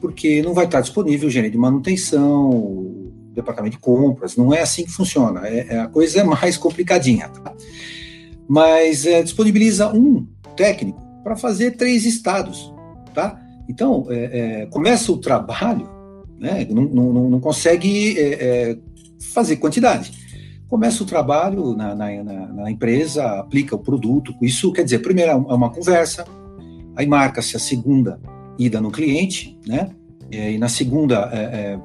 porque não vai estar disponível o gerente de manutenção, o departamento de compras. Não é assim que funciona. É, é a coisa é mais complicadinha. Tá? Mas é, disponibiliza um técnico para fazer três estados, tá? Então, é, é, começa o trabalho, né, não, não, não consegue é, fazer quantidade. Começa o trabalho na, na, na, empresa, aplica o produto, isso quer dizer, primeiro é uma conversa, aí marca-se a segunda ida no cliente, né, e na segunda é,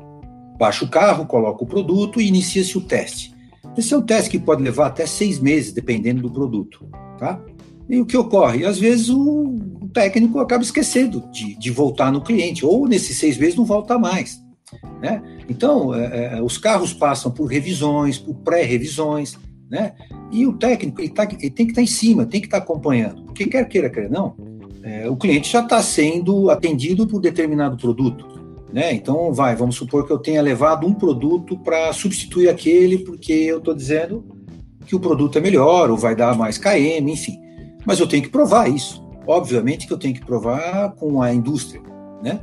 baixa o carro, coloca o produto e inicia-se o teste. Esse é um teste que pode levar até seis meses, dependendo do produto, tá? E o que ocorre? Às vezes o técnico acaba esquecendo de, de voltar no cliente, ou nesses seis meses não volta mais. Né? Então, é, é, os carros passam por revisões, por pré-revisões, né? e o técnico ele, tá, ele tem que estar tá em cima, tem que estar tá acompanhando, porque quer queira, quer não, é, o cliente já está sendo atendido por determinado produto. Né? Então, vai, vamos supor que eu tenha levado um produto para substituir aquele, porque eu estou dizendo que o produto é melhor, ou vai dar mais KM, enfim mas eu tenho que provar isso. Obviamente que eu tenho que provar com a indústria, né?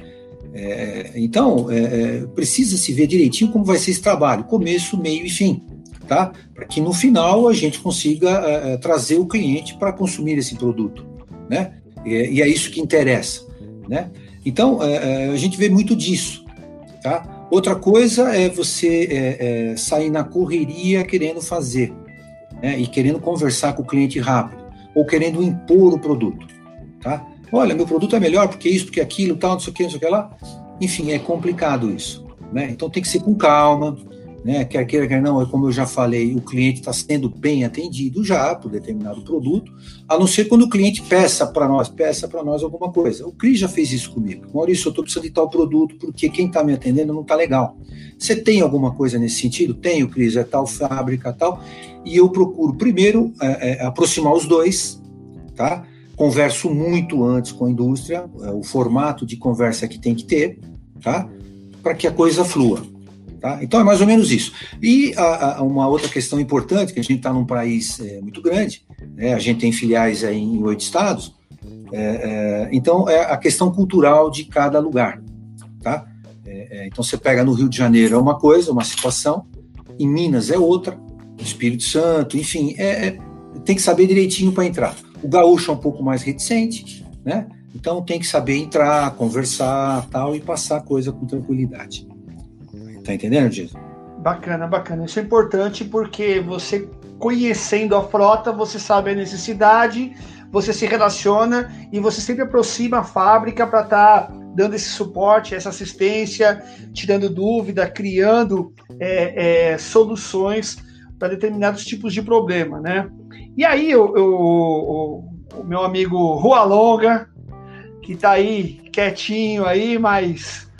É, então, é, é, precisa se ver direitinho como vai ser esse trabalho, começo, meio e fim, tá? Para que no final a gente consiga é, é trazer o cliente para consumir esse produto, né? E, e, é isso que interessa, né? Então, é, a gente vê muito disso, Tá? Outra coisa é você é, é, sair na correria querendo fazer né, e querendo conversar com o cliente rápido ou querendo impor o produto. Tá? Olha, meu produto é melhor porque isso, porque aquilo, tal, não sei o que, não sei o que lá. Enfim, é complicado isso. Né? Então tem que ser com calma, né? Quer queira, quer não, é como eu já falei, o cliente está sendo bem atendido já por determinado produto, a não ser quando o cliente peça para nós, peça para nós alguma coisa. O Cris já fez isso comigo. Maurício, eu estou precisando de tal produto porque quem está me atendendo não está legal. Você tem alguma coisa nesse sentido? Tenho, Cris, é tal fábrica, tal. E eu procuro primeiro é, é, aproximar os dois, tá? Converso muito antes com a indústria, é, o formato de conversa que tem que ter, tá? Para que a coisa flua. Tá? Então é mais ou menos isso. E a, a, uma outra questão importante, que a gente está num país é, muito grande, né? a gente tem filiais em oito estados, é, é, então é a questão cultural de cada lugar. Tá? É, é, então você pega no Rio de Janeiro é uma coisa, uma situação, em Minas é outra, Espírito Santo, enfim, é, tem que saber direitinho para entrar. O gaúcho é um pouco mais reticente, né? Então tem que saber entrar, conversar, tal e passar a coisa com tranquilidade. Tá entendendo, Diego? Bacana, bacana. Isso é importante porque você conhecendo a frota, você sabe a necessidade, você se relaciona e você sempre aproxima a fábrica para estar tá dando esse suporte, essa assistência, tirando dúvida, criando é, é, soluções para determinados tipos de problema, né? E aí o, o, o meu amigo Rua Longa, que está aí quietinho aí, mas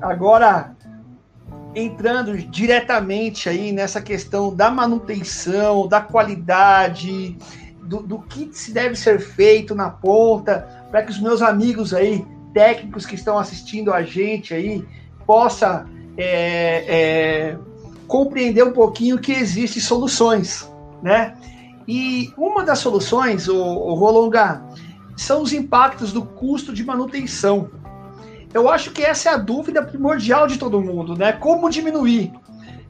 agora entrando diretamente aí nessa questão da manutenção, da qualidade, do, do que se deve ser feito na ponta, para que os meus amigos aí, técnicos que estão assistindo a gente aí, possa é, é, compreender um pouquinho que existem soluções, né? E uma das soluções, o, o são os impactos do custo de manutenção. Eu acho que essa é a dúvida primordial de todo mundo, né? Como diminuir,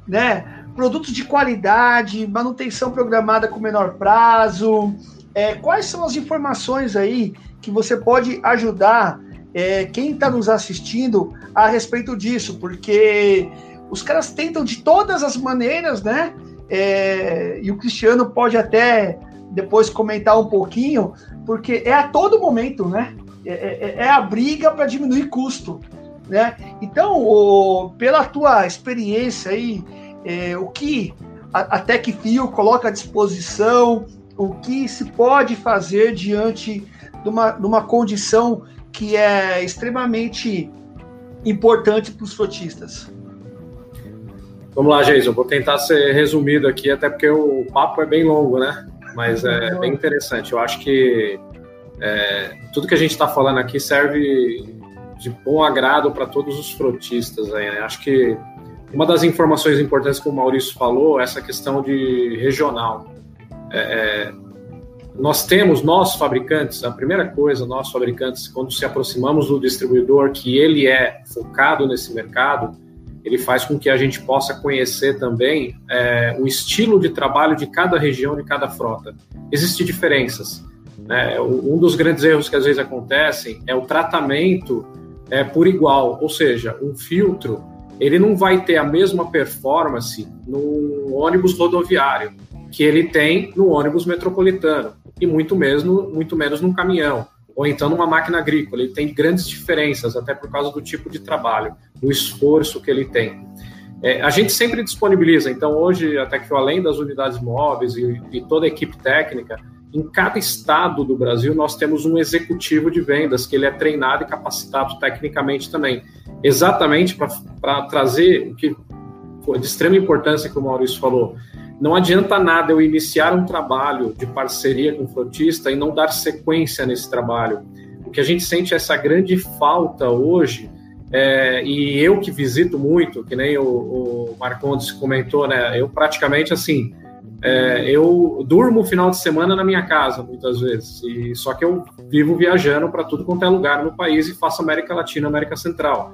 né? Produtos de qualidade, manutenção programada com menor prazo. É, quais são as informações aí que você pode ajudar é, quem está nos assistindo a respeito disso? Porque os caras tentam de todas as maneiras, né? É, e o Cristiano pode até depois comentar um pouquinho, porque é a todo momento, né? É, é, é a briga para diminuir custo. Né? Então, o, pela tua experiência aí, é, o que a, a TecFio coloca à disposição, o que se pode fazer diante de uma, de uma condição que é extremamente importante para os frotistas? Vamos lá, Jason, vou tentar ser resumido aqui, até porque o papo é bem longo, né? Mas é bem interessante. Eu acho que é, tudo que a gente está falando aqui serve de bom agrado para todos os frotistas. Aí, né? Acho que uma das informações importantes que o Maurício falou é essa questão de regional. É, é, nós temos, nós fabricantes, a primeira coisa, nós fabricantes, quando se aproximamos do distribuidor, que ele é focado nesse mercado, ele faz com que a gente possa conhecer também é, o estilo de trabalho de cada região, de cada frota. Existem diferenças. Né? Um dos grandes erros que às vezes acontecem é o tratamento é, por igual, ou seja, um filtro ele não vai ter a mesma performance no ônibus rodoviário que ele tem no ônibus metropolitano e muito mesmo muito menos num caminhão ou então numa máquina agrícola. Ele tem grandes diferenças até por causa do tipo de trabalho, do esforço que ele tem. É, a gente sempre disponibiliza, então hoje até que além das unidades móveis e, e toda a equipe técnica, em cada estado do Brasil, nós temos um executivo de vendas que ele é treinado e capacitado tecnicamente também, exatamente para trazer o que foi de extrema importância que o Maurício falou. Não adianta nada eu iniciar um trabalho de parceria com o frotista e não dar sequência nesse trabalho. O que a gente sente é essa grande falta hoje, é, e eu que visito muito, que nem o, o Marcondes comentou, né? Eu praticamente assim é, eu durmo o final de semana na minha casa, muitas vezes, e só que eu vivo viajando para tudo quanto é lugar no país e faço América Latina, América Central.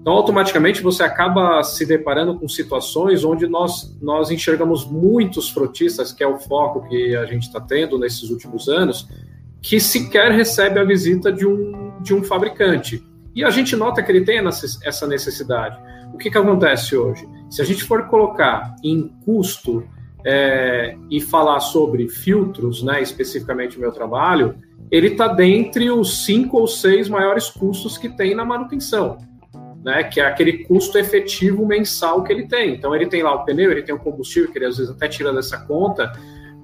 Então, automaticamente, você acaba se deparando com situações onde nós, nós enxergamos muitos frotistas, que é o foco que a gente está tendo nesses últimos anos, que sequer recebe a visita de um, de um fabricante. E a gente nota que ele tem essa necessidade o que, que acontece hoje? Se a gente for colocar em custo é, e falar sobre filtros, né, especificamente o meu trabalho, ele está dentre os cinco ou seis maiores custos que tem na manutenção, né, que é aquele custo efetivo mensal que ele tem. Então ele tem lá o pneu, ele tem o combustível, que ele às vezes até tira dessa conta,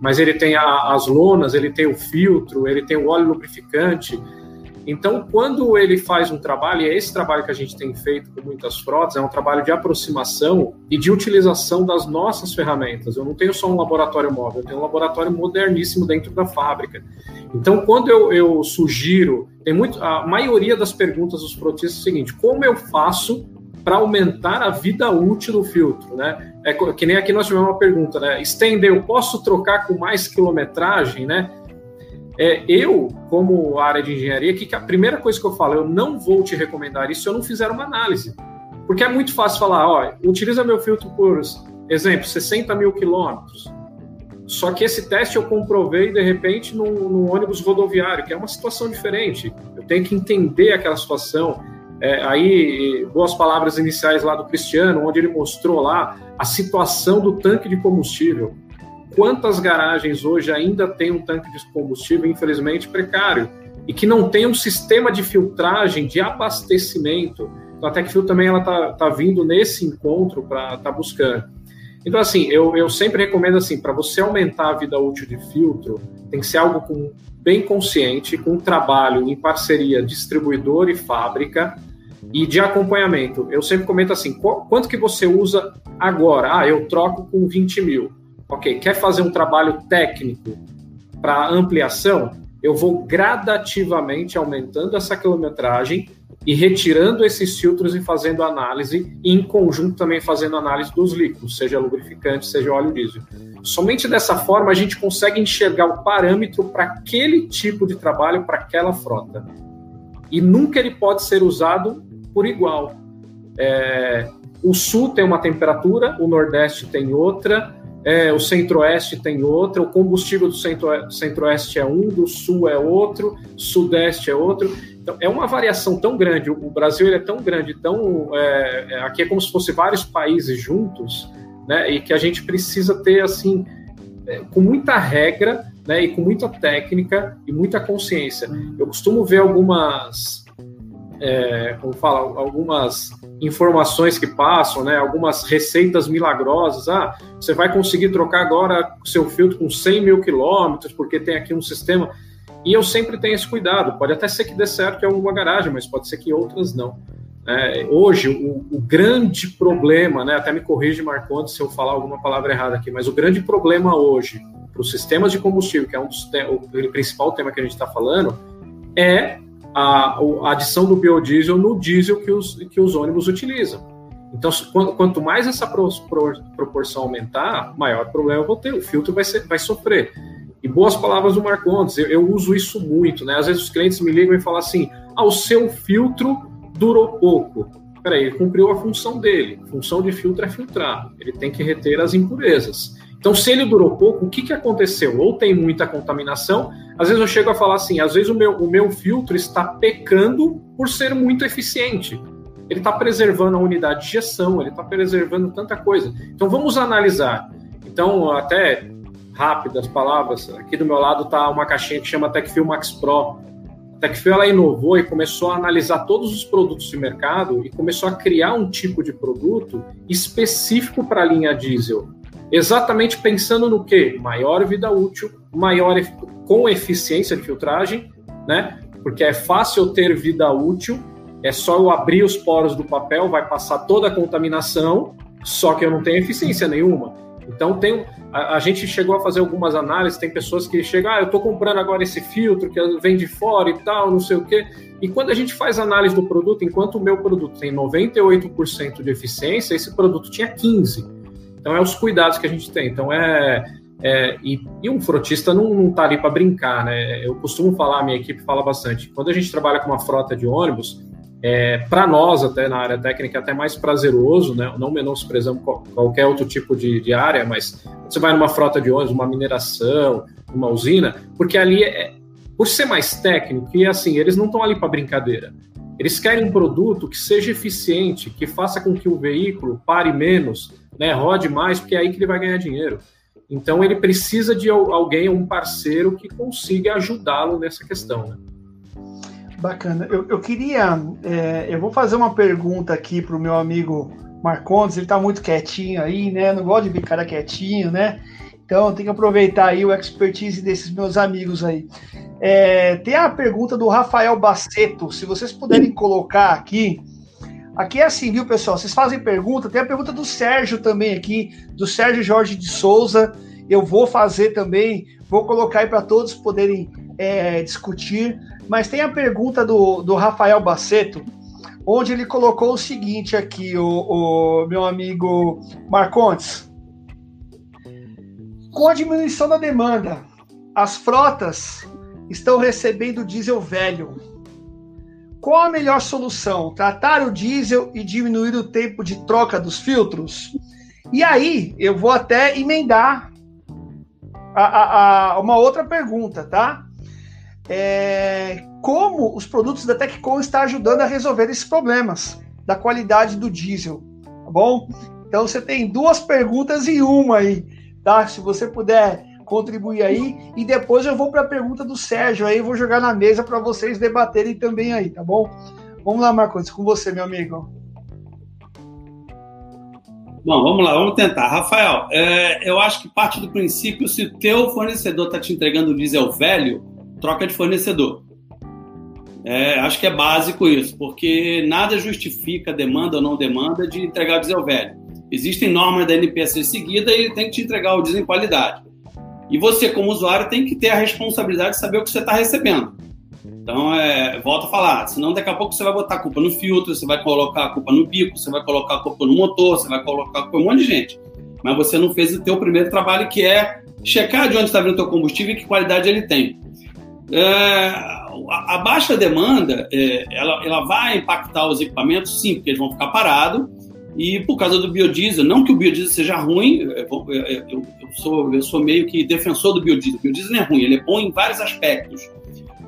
mas ele tem a, as lonas, ele tem o filtro, ele tem o óleo lubrificante. Então, quando ele faz um trabalho, e é esse trabalho que a gente tem feito com muitas frotas, é um trabalho de aproximação e de utilização das nossas ferramentas. Eu não tenho só um laboratório móvel, eu tenho um laboratório moderníssimo dentro da fábrica. Então, quando eu, eu sugiro, tem muito, a maioria das perguntas dos frotistas é o seguinte: como eu faço para aumentar a vida útil do filtro, né? É que nem aqui nós tivemos uma pergunta, né? Estender, eu posso trocar com mais quilometragem, né? É, eu, como área de engenharia, que, que a primeira coisa que eu falo, eu não vou te recomendar isso se eu não fizer uma análise. Porque é muito fácil falar, ó, utiliza meu filtro por, exemplo, 60 mil quilômetros. Só que esse teste eu comprovei, de repente, num, ônibus rodoviário, que é uma situação diferente. Eu tenho que entender aquela situação. É, aí, boas palavras iniciais lá do Cristiano, onde ele mostrou lá a situação do tanque de combustível quantas garagens hoje ainda tem um tanque de combustível, infelizmente, precário, e que não tem um sistema de filtragem, de abastecimento. A TechFil também está tá vindo nesse encontro para estar tá buscando. Então, assim, eu, eu sempre recomendo assim, para você aumentar a vida útil de filtro, tem que ser algo com, bem consciente, com trabalho em parceria distribuidor e fábrica, e de acompanhamento. Eu sempre comento assim, quanto que você usa agora? Ah, eu troco com 20 mil. Ok, quer fazer um trabalho técnico para ampliação? Eu vou gradativamente aumentando essa quilometragem e retirando esses filtros e fazendo análise, e em conjunto também fazendo análise dos líquidos, seja lubrificante, seja óleo diesel. Somente dessa forma a gente consegue enxergar o parâmetro para aquele tipo de trabalho, para aquela frota. E nunca ele pode ser usado por igual. É, o sul tem uma temperatura, o nordeste tem outra, é, o centro-oeste tem outra, o combustível do centro-oeste é um, do sul é outro, sudeste é outro. Então, é uma variação tão grande, o Brasil é tão grande, tão, é, é, aqui é como se fosse vários países juntos, né, e que a gente precisa ter, assim, é, com muita regra, né, e com muita técnica e muita consciência. Eu costumo ver algumas, é, como fala, algumas informações que passam, né, algumas receitas milagrosas. Ah, você vai conseguir trocar agora seu filtro com 100 mil quilômetros, porque tem aqui um sistema. E eu sempre tenho esse cuidado. Pode até ser que dê certo em alguma garagem, mas pode ser que outras não. É, hoje, o, o, grande problema, né, até me corrige, Marcondes, se eu falar alguma palavra errada aqui, mas o grande problema hoje para os sistemas de combustível, que é um dos o principal tema que a gente está falando, é a, a adição do biodiesel no diesel que os, que os ônibus utilizam. Então, quanto mais essa proporção aumentar, maior problema eu vou ter. O filtro vai, ser, vai sofrer. E boas palavras do Marcondes, eu, eu, uso isso muito, né? Às vezes os clientes me ligam e falam assim: ah, o seu filtro durou pouco. Peraí, ele cumpriu a função dele. Função de filtro é filtrar, ele tem que reter as impurezas. Então, se ele durou pouco, o que, que aconteceu? Ou tem muita contaminação, às vezes eu chego a falar assim, às vezes o meu, o meu filtro está pecando por ser muito eficiente. Ele está preservando a unidade de gestão, ele está preservando tanta coisa. Então, vamos analisar. Então, até rápidas palavras, aqui do meu lado está uma caixinha que chama TechFil Max Pro. A TechFil ela inovou e começou a analisar todos os produtos de mercado e começou a criar um tipo de produto específico para a linha diesel exatamente pensando no que? Maior vida útil, maior com eficiência de filtragem, né? Porque é fácil ter vida útil, é só eu abrir os poros do papel, vai passar toda a contaminação, só que eu não tenho eficiência nenhuma. Então tem a, a gente chegou a fazer algumas análises, tem pessoas que chegam, ah, eu estou comprando agora esse filtro que vem de fora e tal, não sei o quê. E quando a gente faz análise do produto, enquanto o meu produto tem 98% de eficiência, esse produto tinha 15%. Então, é os cuidados que a gente tem. Então, é. é e, e, um frotista não, não tá ali para brincar, né? Eu costumo falar, minha equipe fala bastante. Quando a gente trabalha com uma frota de ônibus, é, para nós, até na área técnica, é até mais prazeroso, né? não menosprezamos qualquer outro tipo de, de, área, mas você vai numa frota de ônibus, uma mineração, uma usina, porque ali, é, por ser mais técnico, e assim, eles não estão ali para brincadeira. Eles querem um produto que seja eficiente, que faça com que o veículo pare menos, né, rode mais, porque é aí que ele vai ganhar dinheiro. Então ele precisa de alguém, um parceiro que consiga ajudá-lo nessa questão. Né? Bacana. Eu, eu queria, é, eu vou fazer uma pergunta aqui para o meu amigo Marcondes. Ele está muito quietinho aí, né? Não gosto de cara quietinho, né? Então tem que aproveitar aí o expertise desses meus amigos aí. É, tem a pergunta do Rafael Baceto, se vocês puderem colocar aqui. Aqui é assim, viu, pessoal? Vocês fazem pergunta, tem a pergunta do Sérgio também aqui, do Sérgio Jorge de Souza. Eu vou fazer também, vou colocar aí para todos poderem é, discutir. Mas tem a pergunta do, do Rafael Baceto, onde ele colocou o seguinte aqui, o, o meu amigo Marcontes. Com a diminuição da demanda, as frotas estão recebendo diesel velho. Qual a melhor solução? Tratar o diesel e diminuir o tempo de troca dos filtros? E aí, eu vou até emendar a, a, a uma outra pergunta, tá? É, como os produtos da Teccom estão ajudando a resolver esses problemas da qualidade do diesel, tá bom? Então você tem duas perguntas em uma aí tá? Se você puder contribuir aí. E depois eu vou para a pergunta do Sérgio aí, vou jogar na mesa para vocês debaterem também aí, tá bom? Vamos lá, Marcos, com você, meu amigo. Bom, vamos lá, vamos tentar. Rafael, é, eu acho que parte do princípio, se o teu fornecedor está te entregando diesel velho, troca de fornecedor. É, acho que é básico isso, porque nada justifica demanda ou não demanda de entregar diesel velho. Existem normas da NPS seguida e ele tem que te entregar o diesel em qualidade. E você, como usuário, tem que ter a responsabilidade de saber o que você está recebendo. Então, é, volto a falar, senão daqui a pouco você vai botar a culpa no filtro, você vai colocar a culpa no bico, você vai colocar a culpa no motor, você vai colocar a culpa em um monte de gente. Mas você não fez o teu primeiro trabalho, que é checar de onde está vindo o teu combustível e que qualidade ele tem. É, a, baixa demanda, é, ela, ela vai impactar os equipamentos, sim, porque eles vão ficar parados, e por causa do biodiesel, não que o biodiesel seja ruim, eu, eu, eu, sou, eu sou meio que defensor do biodiesel. O biodiesel não é ruim, ele é bom em vários aspectos.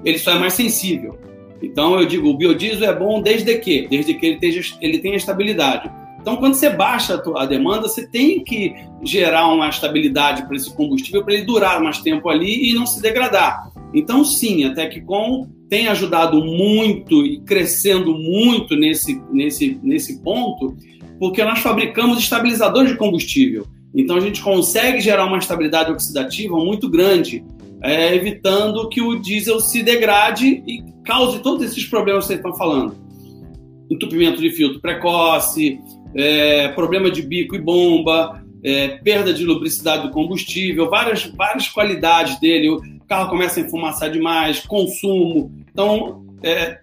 Ele só é mais sensível. Então eu digo, o biodiesel é bom desde que? Desde que ele, tenha, ele tenha estabilidade. Então, quando você baixa a demanda, você tem que gerar uma estabilidade para esse combustível para ele durar mais tempo ali e não se degradar. Então, sim, a Teccom tem ajudado muito e crescendo muito nesse, nesse, nesse ponto, porque nós fabricamos estabilizadores de combustível. Então a gente consegue gerar uma estabilidade oxidativa muito grande, é, evitando que o diesel se degrade e cause todos esses problemas que vocês estão falando. Entupimento de filtro precoce, é, problema de bico e bomba, é, perda de lubricidade do combustível, várias, várias qualidades dele. O carro começa a enfumaçar demais, consumo. Então, é,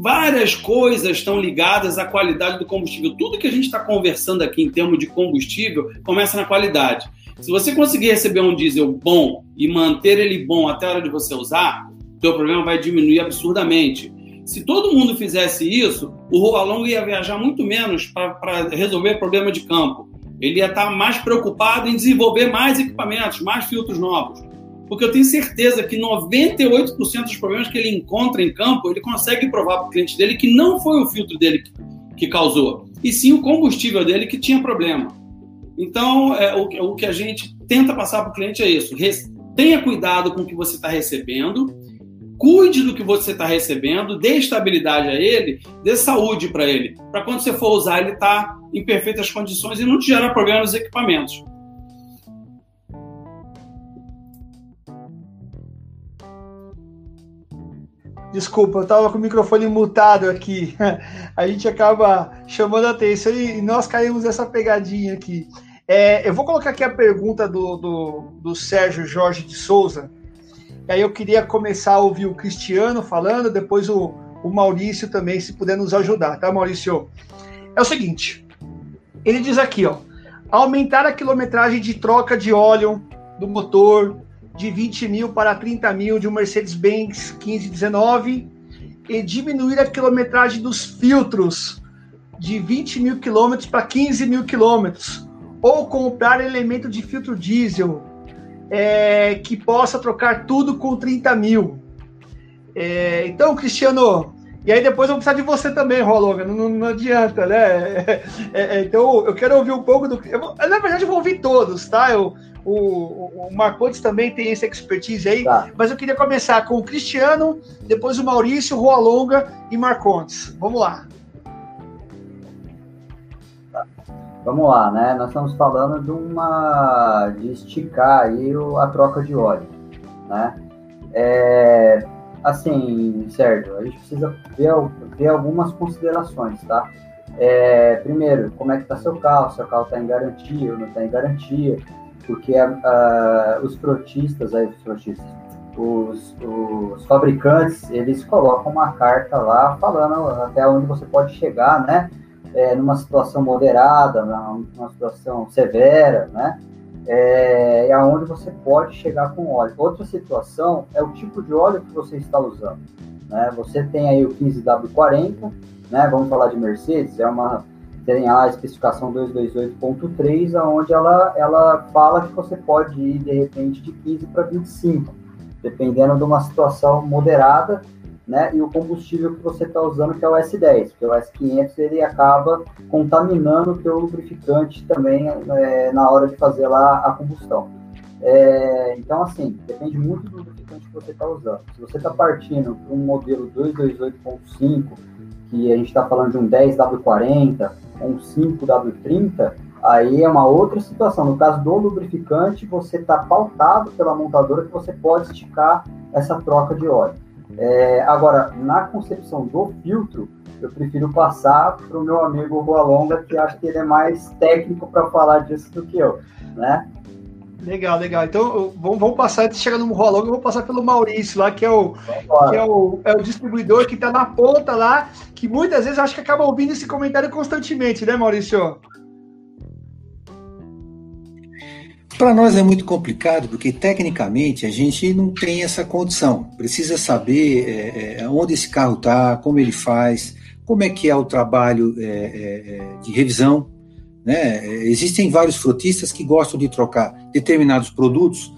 várias coisas estão ligadas à qualidade do combustível. Tudo que a gente está conversando aqui em termos de combustível começa na qualidade. Se você conseguir receber um diesel bom e manter ele bom até a hora de você usar, seu problema vai diminuir absurdamente. Se todo mundo fizesse isso, o Rua Longa ia viajar muito menos para resolver problema de campo. Ele ia estar tá mais preocupado em desenvolver mais equipamentos, mais filtros novos porque eu tenho certeza que 98% dos problemas que ele encontra em campo, ele consegue provar para o cliente dele que não foi o filtro dele que, que causou, e sim o combustível dele que tinha problema. Então, é, o, o que a gente tenta passar para o cliente é isso: tenha cuidado com o que você está recebendo, cuide do que você está recebendo, dê estabilidade a ele, dê saúde para ele, para quando você for usar, ele estar tá em perfeitas condições e não te gerar problemas nos equipamentos. Desculpa, eu estava com o microfone mutado aqui. A gente acaba chamando a atenção e nós caímos nessa pegadinha aqui. É, eu vou colocar aqui a pergunta do, do, do, Sérgio Jorge de Souza. E aí eu queria começar a ouvir o Cristiano falando, depois o, o Maurício também, se puder nos ajudar, tá, Maurício? É o seguinte: ele diz aqui, ó, aumentar a quilometragem de troca de óleo do motor de 20 mil para 30 mil de um Mercedes-Benz 1519 e diminuir a quilometragem dos filtros de 20 mil quilômetros para 15 mil quilômetros, ou comprar elemento de filtro diesel é, que possa trocar tudo com 30 mil. É, então, Cristiano, E aí depois eu vou precisar de você também, Rolonga. Não, não, não adianta, né? É, é, então eu quero ouvir um pouco do. Eu, na verdade, eu vou ouvir todos, tá? Eu, o, o Marcontes também tem essa expertise aí, tá. mas eu queria começar com o Cristiano, depois o Maurício, o Longa e Marcontes. Vamos lá. Tá. Vamos lá, né? Nós estamos falando de uma de esticar aí a troca de óleo, né? É, assim, Sérgio, a gente precisa ver, ver algumas considerações, tá? É, primeiro, como é que está seu carro? Seu carro está em garantia ou não está em garantia? Porque uh, os frotistas, aí, os, frotistas os, os, fabricantes, eles colocam uma carta lá falando até onde você pode chegar, né? É, numa situação moderada, numa situação severa, né? É, é aonde você pode chegar com óleo. Outra situação é o tipo de óleo que você está usando. Né? Você tem aí o 15W40, né? Vamos falar de Mercedes, é uma tem a especificação 228.3, onde ela, ela fala que você pode ir, de repente, de 15 para 25, dependendo de uma situação moderada, né? E o combustível que você está usando, que é o S10, porque o S500 ele acaba contaminando o teu lubrificante também é, na hora de fazer lá a combustão. É, então, assim, depende muito do lubrificante que você está usando. Se você está partindo para um modelo 228.5, que a gente está falando de um 10W40, um 5W30, aí é uma outra situação. No caso do lubrificante, você está pautado pela montadora que você pode esticar essa troca de óleo. É, agora, na concepção do filtro, eu prefiro passar para o meu amigo Rua Longa, que acho que ele é mais técnico para falar disso do que eu, né? Legal, legal. Então, vamos, vamos passar, antes de chegar no Rolong, eu vou passar pelo Maurício lá, que é o, que é o, é o distribuidor que está na ponta lá, que muitas vezes acho que acaba ouvindo esse comentário constantemente, né, Maurício? Para nós é muito complicado, porque tecnicamente a gente não tem essa condição. Precisa saber é, é, onde esse carro está, como ele faz, como é que é o trabalho é, é, é de revisão né? Existem vários frotistas que gostam de trocar determinados produtos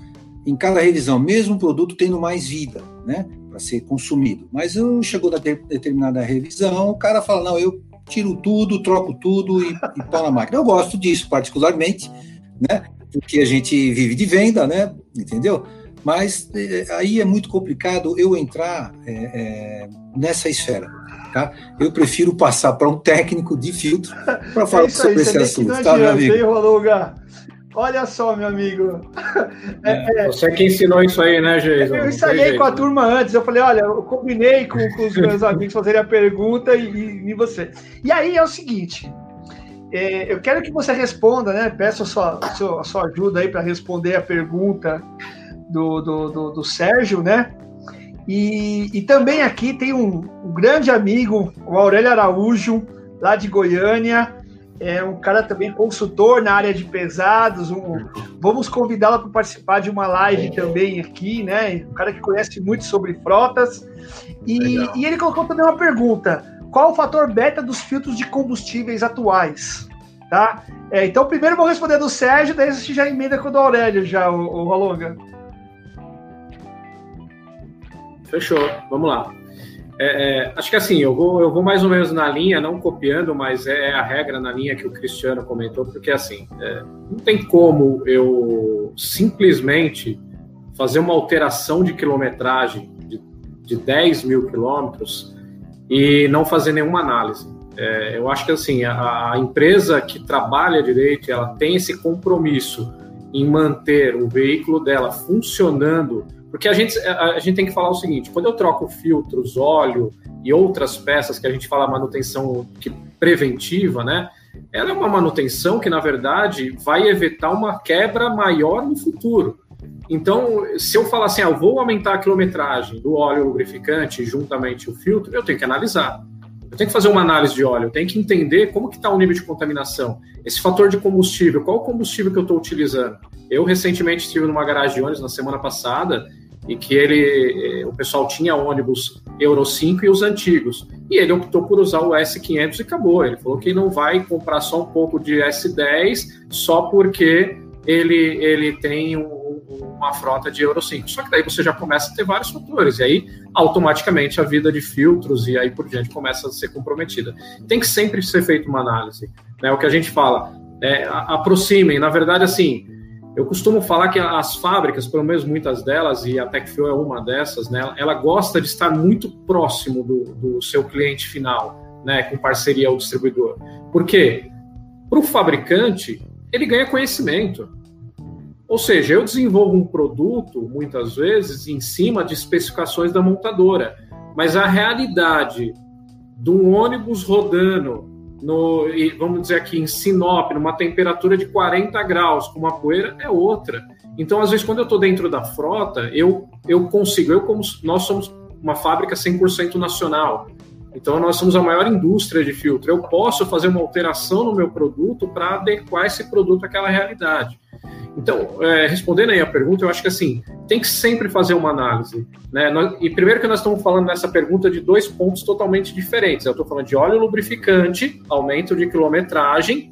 em cada revisão, mesmo produto tendo mais vida, né, para ser consumido. Mas chegou da determinada revisão, o cara fala: não, eu tiro tudo, troco tudo e, e na máquina. Eu gosto disso particularmente, né, porque a gente vive de venda, né, entendeu? Mas é, aí é muito complicado eu entrar é, é, nessa esfera. Tá? Eu prefiro passar para um técnico de filtro para falar é sobre aí, esse assunto, tá, meu amigo? Olha só, meu amigo. É, é, você que ensinou isso aí, né, Geison? Eu ensaiei com a turma antes. Eu falei, olha, eu combinei com, com os meus amigos fazerem a pergunta e, e, você. E aí é o seguinte: é, eu quero que você responda, né? Peço a sua, a sua, a sua ajuda aí para responder a pergunta do, do, do, do Sérgio, né? E, e também aqui tem um, um, grande amigo, o Aurélio Araújo, lá de Goiânia, é um cara também consultor na área de pesados. Um, vamos convidá-lo para participar de uma live também aqui, né? Um cara que conhece muito sobre frotas. E, e ele colocou também uma pergunta: qual o fator beta dos filtros de combustíveis atuais? Tá? É, então, primeiro vou responder do Sérgio, daí a gente já emenda com o do Aurélio, já, o, o Rolonga. Fechou, vamos lá. É, é, acho que assim, eu vou, eu vou mais ou menos na linha, não copiando, mas é a regra na linha que o Cristiano comentou, porque assim, é, não tem como eu simplesmente fazer uma alteração de quilometragem de, de 10 mil quilômetros e não fazer nenhuma análise. É, eu acho que assim, a, a empresa que trabalha direito, ela tem esse compromisso em manter o veículo dela funcionando porque a gente, a, gente tem que falar o seguinte: quando eu troco filtros, óleo e outras peças que a gente fala manutenção que, preventiva, né? Ela é uma manutenção que, na verdade, vai evitar uma quebra maior no futuro. Então, se eu falar assim, ah, eu vou aumentar a quilometragem do óleo lubrificante juntamente o filtro, eu tenho que analisar. Eu tenho que fazer uma análise de óleo, eu tenho que entender como que está o nível de contaminação. Esse fator de combustível, qual o combustível que eu estou utilizando? Eu recentemente estive numa garagem de ônibus na semana passada e que ele, eh, o pessoal tinha ônibus Euro 5 e os antigos. E ele optou por usar o S500 e acabou. Ele falou que não vai comprar só um pouco de S10 só porque ele, ele tem um, uma frota de Euro 5. Só que daí você já começa a ter vários fatores, e aí automaticamente a vida de filtros e aí por diante começa a ser comprometida. Tem que sempre ser feita uma análise. Né? O que a gente fala, é, aproximem. Na verdade, assim, eu costumo falar que as fábricas, pelo menos muitas delas, e a TechFuel é uma dessas, né, ela gosta de estar muito próximo do, do seu cliente final, né, com parceria ao distribuidor. Por quê? Para o fabricante, ele ganha conhecimento. Ou seja, eu desenvolvo um produto, muitas vezes, em cima de especificações da montadora, mas a realidade de um ônibus rodando, no, vamos dizer aqui, em Sinop, numa temperatura de 40 graus, com uma poeira, é outra. Então, às vezes, quando eu estou dentro da frota, eu, eu consigo, eu como nós somos uma fábrica 100% nacional, então, nós somos a maior indústria de filtro. Eu posso fazer uma alteração no meu produto para adequar esse produto àquela realidade. Então, é, respondendo aí a pergunta, eu acho que assim, tem que sempre fazer uma análise. Né? e primeiro que nós estamos falando nessa pergunta de dois pontos totalmente diferentes. Eu estou falando de óleo lubrificante, aumento de quilometragem,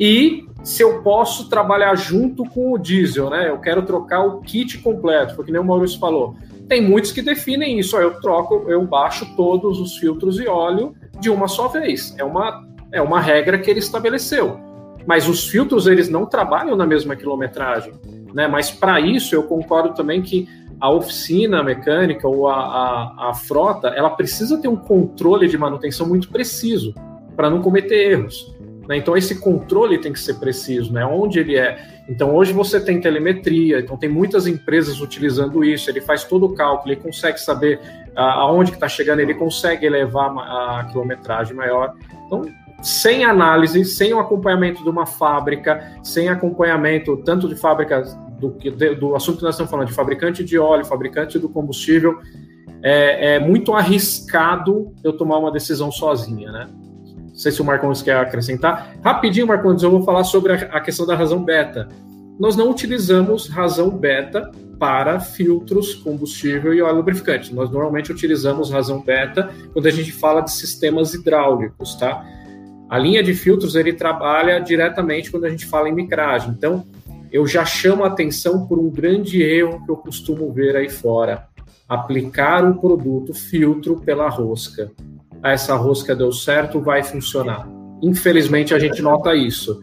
e se eu posso trabalhar junto com o diesel, né? Eu quero trocar o kit completo, porque nem o Maurício falou. Tem muitos que definem isso, eu troco, eu baixo todos os filtros de óleo de uma só vez. É uma, é uma regra que ele estabeleceu. Mas os filtros, eles não trabalham na mesma quilometragem. Né? Mas para isso, eu concordo também que a oficina mecânica ou a, a, a frota, ela precisa ter um controle de manutenção muito preciso para não cometer erros. Né? Então, esse controle tem que ser preciso, né? onde ele é. Então, hoje você tem telemetria, então tem muitas empresas utilizando isso, ele faz todo o cálculo, ele consegue saber aonde que está chegando, ele consegue elevar a, a quilometragem maior. Então, sem análise, sem o acompanhamento de uma fábrica, sem acompanhamento tanto de fábricas do, do assunto que nós estamos falando, de fabricante de óleo, fabricante do combustível, é, é muito arriscado eu tomar uma decisão sozinha, né? Não sei se o Marcondes quer acrescentar. Rapidinho, Marcondes, eu vou falar sobre a questão da razão beta. Nós não utilizamos razão beta para filtros, combustível e óleo lubrificante. Nós normalmente utilizamos razão beta quando a gente fala de sistemas hidráulicos, tá? A linha de filtros ele trabalha diretamente quando a gente fala em micragem. Então, eu já chamo a atenção por um grande erro que eu costumo ver aí fora: aplicar o produto filtro pela rosca essa rosca deu certo, vai funcionar. Infelizmente, a gente nota isso.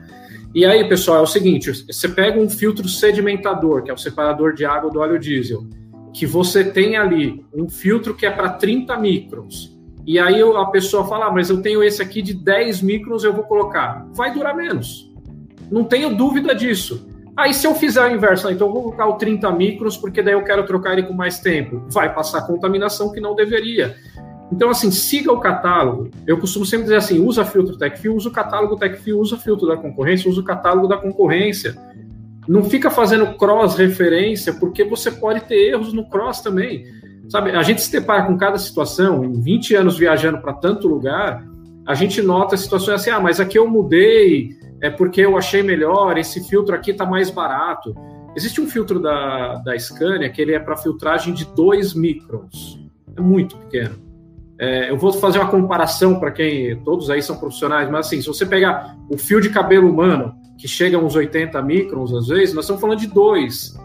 E aí, pessoal, é o seguinte: você pega um filtro sedimentador, que é o separador de água do óleo diesel, que você tem ali um filtro que é para 30 microns. E aí a pessoa fala, ah, mas eu tenho esse aqui de 10 microns, eu vou colocar. Vai durar menos. Não tenho dúvida disso. Aí se eu fizer o inverso, então eu vou colocar o 30 microns, porque daí eu quero trocar ele com mais tempo. Vai passar contaminação que não deveria. Então, assim, siga o catálogo. Eu costumo sempre dizer assim: usa filtro TechFio, usa o catálogo TechFio, usa filtro da concorrência, usa o catálogo da concorrência. Não fica fazendo cross-referência, porque você pode ter erros no cross também. Sabe, a gente se depara com cada situação, em 20 anos viajando para tanto lugar, a gente nota situações assim: ah, mas aqui eu mudei, é porque eu achei melhor, esse filtro aqui está mais barato. Existe um filtro da, da Scania que ele é para filtragem de 2 microns. É muito pequeno. É, eu vou fazer uma comparação para quem todos aí são profissionais, mas assim, se você pegar o fio de cabelo humano, que chega a uns 80 microns às vezes, nós estamos falando de dois.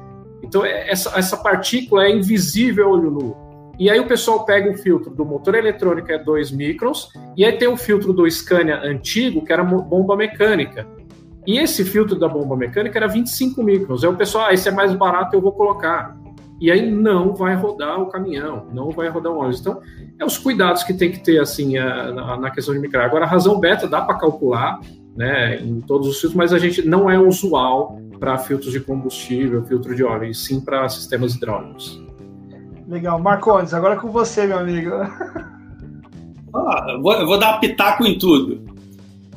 Então, é, essa, essa partícula é invisível a olho nu. E aí o pessoal pega o filtro do motor eletrônico, é 2 microns, e aí tem o filtro do Scania antigo, que era bomba mecânica. E esse filtro da bomba mecânica era 25 microns. Aí o pessoal, ah, esse é mais barato, eu vou colocar e aí não vai rodar o caminhão, não vai rodar o ônibus. Então, é os cuidados que tem que ter assim na, questão de micro. Agora, a razão beta dá para calcular, né, em todos os filtros, mas a gente não é usual para filtros de combustível, filtro de óleo, e sim para sistemas hidráulicos. Legal, Marcones, agora é com você, meu amigo. Ah, eu, vou, eu vou dar pitaco em tudo.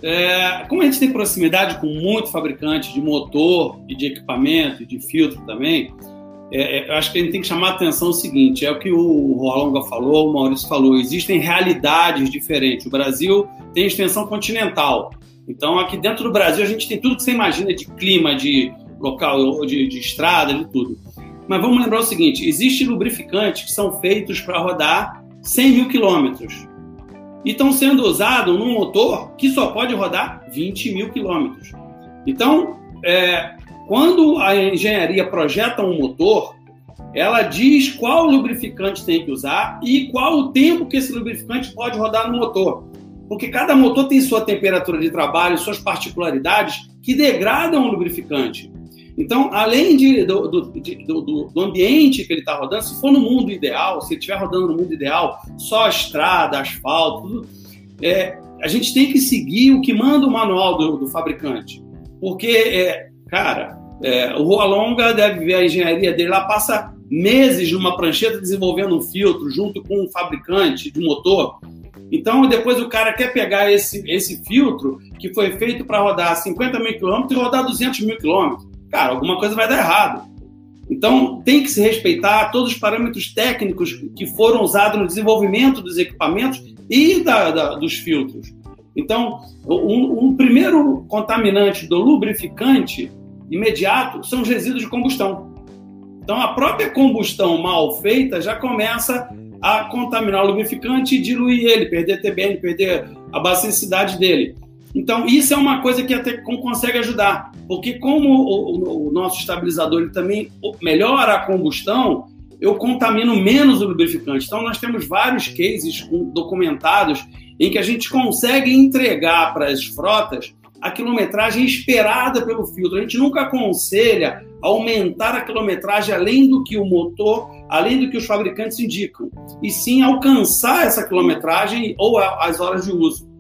É, como a gente tem proximidade com muito fabricante de motor e de equipamento, de filtro também, é, é, eu acho que a gente tem que chamar a atenção o seguinte: é o que o Rolonga falou, o Maurício falou, existem realidades diferentes. O Brasil tem extensão continental. Então, aqui dentro do Brasil, a gente tem tudo que você imagina de clima, de local, de, de estrada, de tudo. Mas vamos lembrar o seguinte: existem lubrificantes que são feitos para rodar 100 mil quilômetros e estão sendo usados num motor que só pode rodar 20 mil quilômetros. Então, é, quando a engenharia projeta um motor, ela diz qual lubrificante tem que usar e qual o tempo que esse lubrificante pode rodar no motor. Porque cada motor tem sua temperatura de trabalho, suas particularidades que degradam o lubrificante. Então, além de, do, do, do, do, ambiente que ele está rodando, se for no mundo ideal, se ele estiver rodando no mundo ideal, só estrada, asfalto, tudo, é, a gente tem que seguir o que manda o manual do, fabricante. Porque, é, cara, é, o Rua Longa deve ver a engenharia dele lá, passa meses numa prancheta desenvolvendo um filtro junto com um fabricante de motor. Então, depois o cara quer pegar esse, esse filtro que foi feito para rodar 50 mil quilômetros e rodar 200 mil quilômetros. Cara, alguma coisa vai dar errado. Então, tem que se respeitar todos os parâmetros técnicos que foram usados no desenvolvimento dos equipamentos e da, da, dos filtros. Então, um, um primeiro contaminante do lubrificante imediato são os resíduos de combustão. Então, a própria combustão mal feita já começa a contaminar o lubrificante e diluir ele, perder TBN, perder a basicidade dele. Então, isso é uma coisa que a Tecom consegue ajudar, porque como o, o, nosso estabilizador ele também melhora a combustão, eu contamino menos o lubrificante. Então, nós temos vários cases documentados em que a gente consegue entregar para as frotas a quilometragem esperada pelo filtro. A gente nunca aconselha aumentar a quilometragem além do que o motor, além do que os fabricantes indicam, e sim alcançar essa quilometragem ou as horas de uso.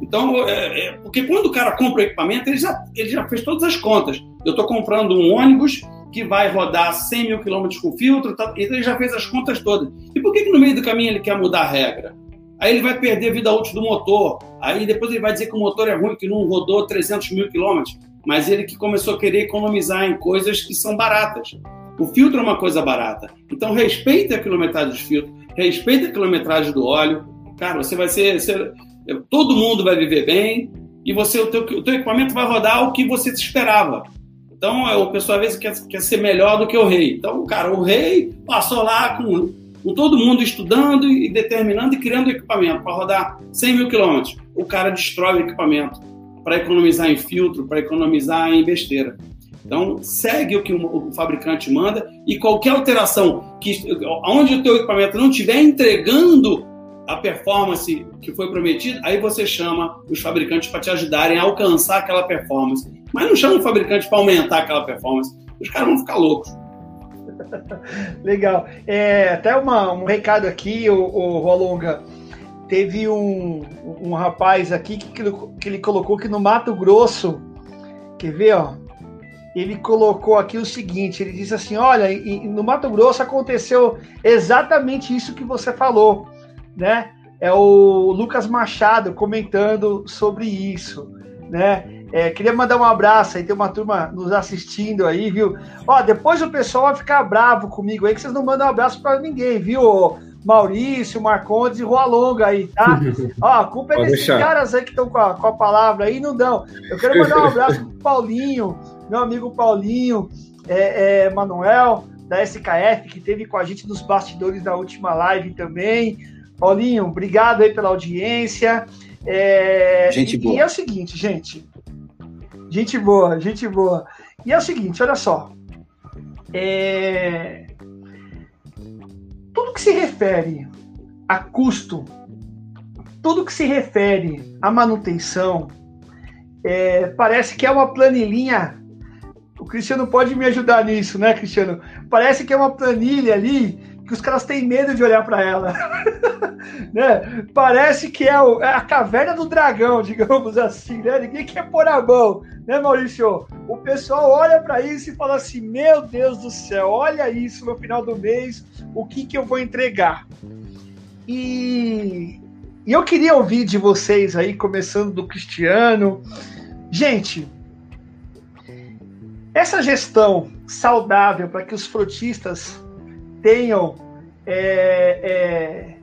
Então, é, é, porque quando o cara compra o equipamento, ele já, ele já fez todas as contas. Eu estou comprando um ônibus que vai rodar 100 mil quilômetros com filtro, tá, então ele já fez as contas todas. E por que, que no meio do caminho ele quer mudar a regra? Aí ele vai perder a vida útil do motor. Aí depois ele vai dizer que o motor é ruim, que não rodou 300 mil quilômetros. Mas ele que começou a querer economizar em coisas que são baratas. O filtro é uma coisa barata. Então respeite a quilometragem dos filtros, respeite a quilometragem do óleo. Cara, você vai ser, todo mundo vai viver bem e você o teu, o teu equipamento vai rodar o que você esperava. Então, o pessoal às vezes quer, quer ser melhor do que o rei. Então, cara, o rei passou lá com com todo mundo estudando e determinando e criando equipamento para rodar 100 mil quilômetros. O cara destrói o equipamento para economizar em filtro, para economizar em besteira. Então, segue o que o, fabricante manda e qualquer alteração que onde o teu equipamento não estiver entregando a performance que foi prometida, aí você chama os fabricantes para te ajudarem a alcançar aquela performance. Mas não chama o fabricante para aumentar aquela performance. Os caras vão ficar loucos. Legal. É, até uma, um recado aqui, o, o Rolonga. Teve um, um rapaz aqui que, que ele colocou que no Mato Grosso, quer ver, ó? Ele colocou aqui o seguinte: ele disse assim: Olha, no Mato Grosso aconteceu exatamente isso que você falou, né? É o Lucas Machado comentando sobre isso, né? É, queria mandar um abraço aí, tem uma turma nos assistindo aí, viu? Ó, depois o pessoal vai ficar bravo comigo aí, que vocês não mandam um abraço para ninguém, viu? Maurício, Marcondes e Rua Longa aí, tá? Ó, a culpa é desses caras aí que estão com, com, a palavra aí, não dão. Eu quero mandar um abraço pro Paulinho, meu amigo Paulinho, é, é, Manuel, da SKF, que teve com a gente nos bastidores da última live também. Paulinho, obrigado aí pela audiência. É, gente boa. E é o seguinte, gente. Gente boa, gente boa. E é o seguinte, olha só. É... Tudo que se refere a custo, tudo que se refere à manutenção, é... parece que é uma planilhinha. O Cristiano pode me ajudar nisso, né, Cristiano? Parece que é uma planilha ali que os caras têm medo de olhar para ela. né? Parece que é, o, é, a caverna do dragão, digamos assim, né? Ninguém quer pôr a mão, né, Maurício? O pessoal olha para isso e fala assim: Meu Deus do céu, olha isso no final do mês, o que, que eu vou entregar? E, e eu queria ouvir de vocês aí, começando do Cristiano. Gente, essa gestão saudável para que os frotistas tenham, é, é,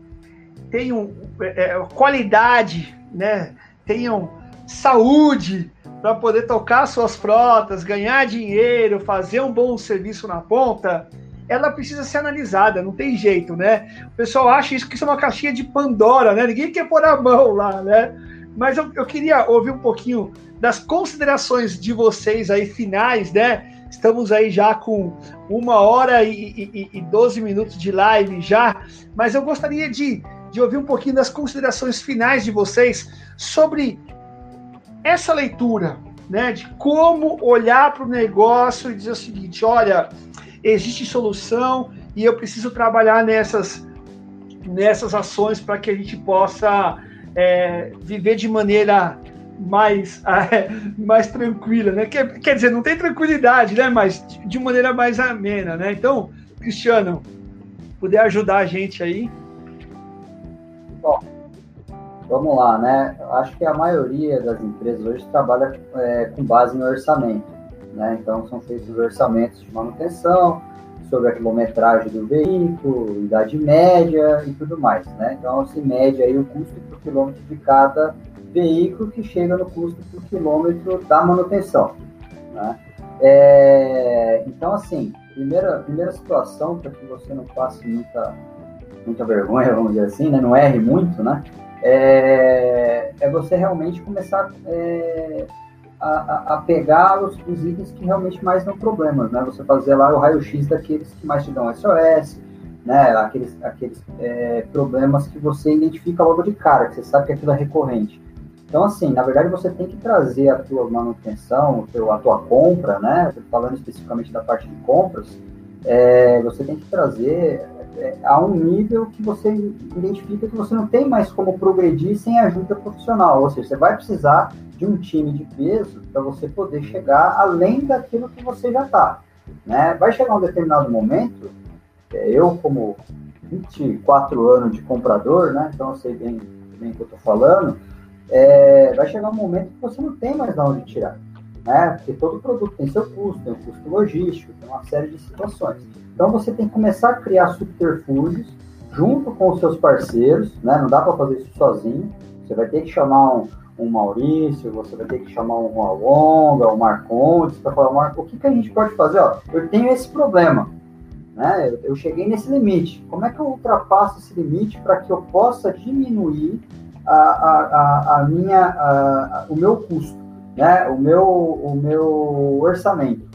tenham é, é, qualidade, né? tenham saúde para poder tocar suas frotas, ganhar dinheiro, fazer um bom serviço na ponta, ela precisa ser analisada, não tem jeito, né? O pessoal acha isso que isso é uma caixinha de Pandora, né? Ninguém quer pôr a mão lá, né? mas eu, eu queria ouvir um pouquinho das considerações de vocês aí finais, né? Estamos aí já com uma hora e, e, e 12 minutos de live já, mas eu gostaria de, de ouvir um pouquinho das considerações finais de vocês sobre essa leitura, né? De como olhar para o negócio e dizer o seguinte: olha, existe solução e eu preciso trabalhar nessas, nessas ações para que a gente possa é, viver de maneira mais, é, mais tranquila, né? Quer, quer dizer, não tem tranquilidade, né? Mas de maneira mais amena, né? Então, Cristiano, puder ajudar a gente aí. Bom, vamos lá, né? Acho que a maioria das empresas hoje trabalha é, com base no orçamento, né? Então, são feitos orçamentos de manutenção, sobre a quilometragem do veículo, idade média e tudo mais, né? Então, se mede aí o custo por quilômetro de cada veículo que chega no custo por quilômetro da manutenção. Né? É, então, assim, primeira, primeira situação para que você não passe muita, muita vergonha, vamos dizer assim, né? não erre muito, né? É, é você realmente começar é, a, a, pegar os, os, itens que realmente mais dão problemas, né? Você fazer lá o raio-x daqueles que mais te dão SOS, né? Aqueles, aqueles é, problemas que você identifica logo de cara, que você sabe que aquilo é recorrente. Então, assim, na verdade, você tem que trazer a tua manutenção, a tua compra, né? Falando especificamente da parte de compras, é, você tem que trazer é, a um nível que você identifica que você não tem mais como progredir sem ajuda profissional. Ou seja, você vai precisar de um time de peso para você poder chegar além daquilo que você já está. Né? Vai chegar um determinado momento, é, eu como 24 anos de comprador, né? então eu sei bem, bem o que eu estou falando, é, vai chegar um momento que você não tem mais de onde tirar. Né? Porque todo produto tem seu custo, tem um custo logístico, tem uma série de situações. Então você tem que começar a criar subterfúgios junto com os seus parceiros, né? não dá para fazer isso sozinho. Você vai ter que chamar um, um Maurício, você vai ter que chamar um Alonga, um Marcondes, para falar, Marco, o que, que a gente pode fazer? Ó, eu tenho esse problema, né? Eu, eu cheguei nesse limite. Como é que eu ultrapasso esse limite para que eu possa diminuir a, a, a, minha, a, o meu custo, né? O meu, o meu orçamento,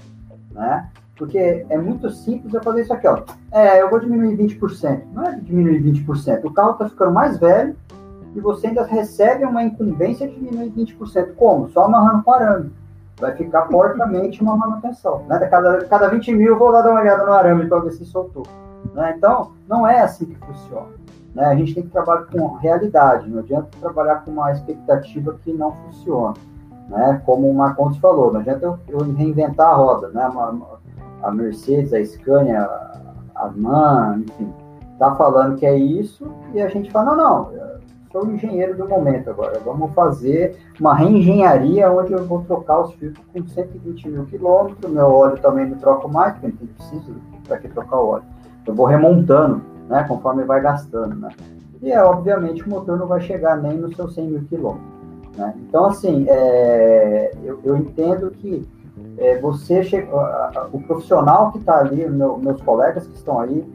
né? Porque é muito simples eu fazer isso aqui, ó. É, eu vou diminuir 20%. Não é diminuir 20%. O carro está ficando mais velho, e você ainda recebe uma incumbência de diminuir 20%. Como? Só amarrando arame. Vai ficar porcamente uma manutenção. Né? Cada, cada 20 mil, eu vou lá dar uma olhada no arame para ver se soltou. Né? Então, não é assim que funciona. Né? A gente tem que trabalhar com realidade, não adianta trabalhar com uma expectativa que não funciona. Né? Como o Marcondes falou, não adianta eu, reinventar a roda. Né? A Mercedes, a Scania, a MAN, enfim, tá falando que é isso e a gente fala, não, não, sou o engenheiro do momento agora. Vamos fazer uma reengenharia onde eu vou trocar os filtros com 120 mil quilômetros. Meu óleo também não troco mais, porque não preciso para que trocar o óleo. Eu vou remontando, né, conforme vai gastando, né. E é, obviamente, o motor não vai chegar nem nos seus 100 mil quilômetros. Né? Então, assim, é, eu, eu, entendo que é, você, o profissional que está ali, meu, meus colegas que estão aí,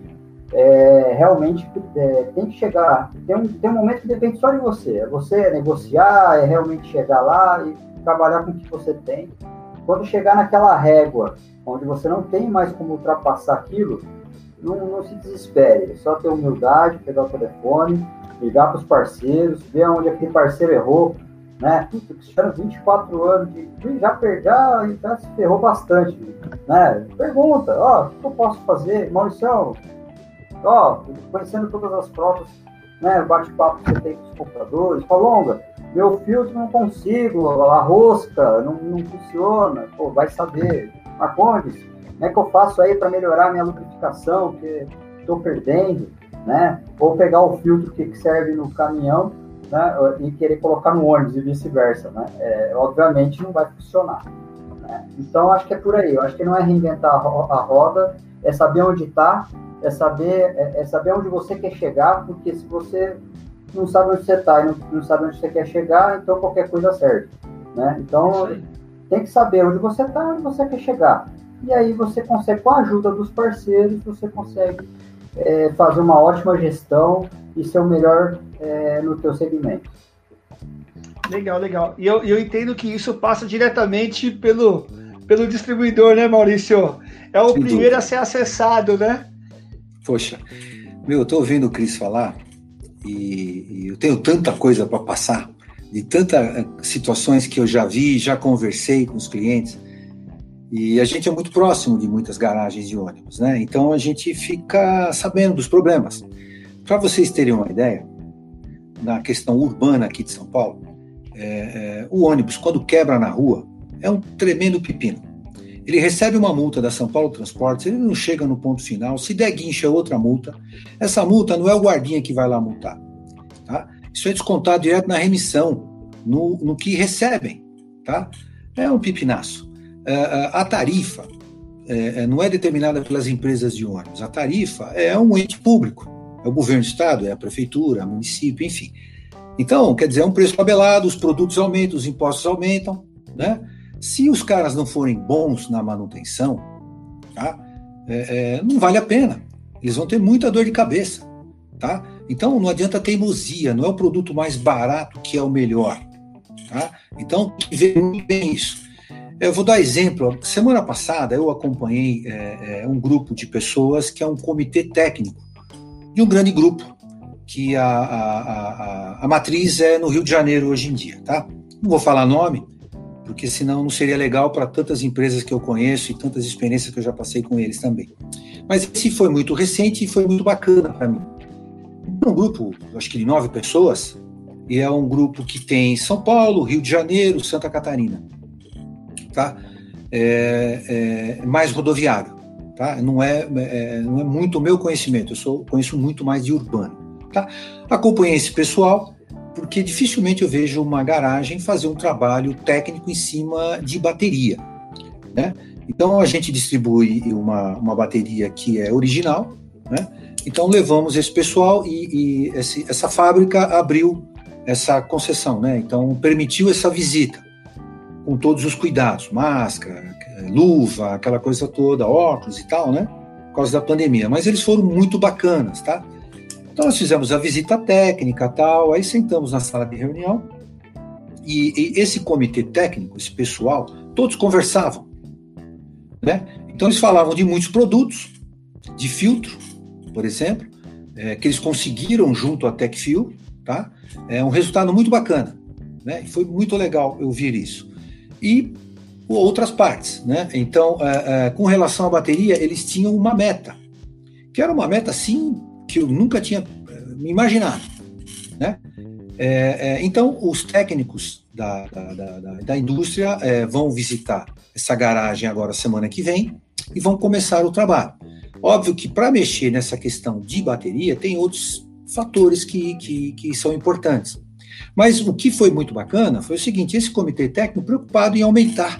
é, realmente é, tem que chegar. Tem um, tem um momento que depende só de você. É você negociar, é realmente chegar lá e trabalhar com o que você tem. Quando chegar naquela régua onde você não tem mais como ultrapassar aquilo, não, não se desespere. É só ter humildade, pegar o telefone, ligar para os parceiros, ver onde aquele parceiro errou. Né? Puta, Cristiano, 24 anos, de, já, já, já se ferrou bastante. Né? Pergunta, ó, o que eu posso fazer? Maurício, ó, conhecendo todas as provas, né, bate-papo que você tem com os compradores, Palonga, meu filtro não consigo, a rosca não, não funciona, pô, vai saber. Marcondes, como é que eu faço aí para melhorar minha lubrificação, que estou perdendo, né? Ou pegar o filtro que serve no caminhão né, e querer colocar no ônibus e vice-versa, né? É, obviamente não vai funcionar. Né? Então, acho que é por aí. Eu acho que não é reinventar a roda, é saber onde está é saber, é, é, saber onde você quer chegar, porque se você não sabe onde você está e não, não, sabe onde você quer chegar, então qualquer coisa serve. Né? Então, tem que saber onde você está e onde você quer chegar. E aí você consegue, com a ajuda dos parceiros, você consegue é, fazer uma ótima gestão e ser o melhor é, no teu segmento. Legal, legal. E eu, eu entendo que isso passa diretamente pelo, pelo distribuidor, né, Maurício? É o Sem primeiro dúvida. a ser acessado, né? Poxa, meu, eu tô ouvindo o Cris falar e, e eu tenho tanta coisa para passar, de tantas eh, situações que eu já vi, já conversei com os clientes. E a gente é muito próximo de muitas garagens de ônibus, né? Então a gente fica sabendo dos problemas. Para vocês terem uma ideia, na questão urbana aqui de São Paulo, é, é, o ônibus, quando quebra na rua, é um tremendo pepino. Ele recebe uma multa da São Paulo Transportes, ele não chega no ponto final, se der guincha é outra multa. Essa multa não é o guardinha que vai lá multar. Tá? Isso é descontado direto na remissão, no, no que recebem. Tá? É um pipinaço. É, é, a tarifa é, não é determinada pelas empresas de ônibus. A tarifa é um ente público. É o governo do estado, é a prefeitura, é o município, enfim. Então, quer dizer, é um preço tabelado, os produtos aumentam, os impostos aumentam, né? Se os caras não forem bons na manutenção, tá? É, é, não vale a pena. Eles vão ter muita dor de cabeça, tá? Então, não adianta teimosia, não é o produto mais barato que é o melhor, tá? Então, vê muito bem isso. Eu vou dar exemplo. Semana passada eu acompanhei é, é, um grupo de pessoas que é um comitê técnico de um grande grupo, que a, a, a, a, matriz é no Rio de Janeiro hoje em dia, tá? Não vou falar nome, porque senão não seria legal para tantas empresas que eu conheço e tantas experiências que eu já passei com eles também. Mas esse foi muito recente e foi muito bacana para mim. Um grupo, acho que de nove pessoas, e é um grupo que tem São Paulo, Rio de Janeiro, Santa Catarina tá? É, é mais rodoviário, tá? Não é, é, não é muito o meu conhecimento, eu sou, conheço muito mais de urbano, tá? Acompanhei esse pessoal, porque dificilmente eu vejo uma garagem fazer um trabalho técnico em cima de bateria, né? Então a gente distribui uma, uma bateria que é original, né? Então levamos esse pessoal e, e esse, essa fábrica abriu essa concessão, né? Então permitiu essa visita com todos os cuidados, máscara, luva, aquela coisa toda, óculos e tal, né? Por causa da pandemia. Mas eles foram muito bacanas, tá? Então nós fizemos a visita técnica tal, aí sentamos na sala de reunião e, e esse comitê técnico, esse pessoal, todos conversavam, né? Então eles falavam de muitos produtos, de filtro, por exemplo, é, que eles conseguiram junto à TechFuel, tá? É um resultado muito bacana, né? Foi muito legal eu ver isso e outras partes. Né? Então, é, é, com relação à bateria, eles tinham uma meta, que era uma meta, sim, que eu nunca tinha é, me imaginado. Né? É, é, então, os técnicos da, da, da, da indústria é, vão visitar essa garagem agora semana que vem e vão começar o trabalho. Óbvio que para mexer nessa questão de bateria, tem outros fatores que, que, que são importantes. Mas o que foi muito bacana foi o seguinte: esse comitê técnico preocupado em aumentar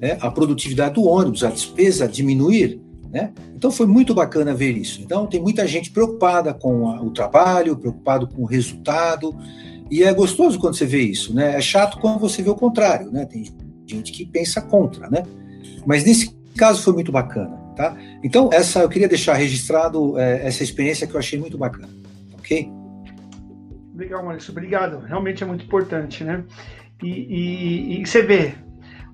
né, a produtividade do ônibus, a despesa diminuir. Né? Então foi muito bacana ver isso. Então tem muita gente preocupada com a, o trabalho, preocupado com o resultado, e é gostoso quando você vê isso. Né? É chato quando você vê o contrário. Né? Tem gente que pensa contra, né? Mas nesse caso foi muito bacana, tá? Então essa eu queria deixar registrado é, essa experiência que eu achei muito bacana, ok? Legal, Maurício, obrigado. Realmente é muito importante, né? E, e, e, você vê,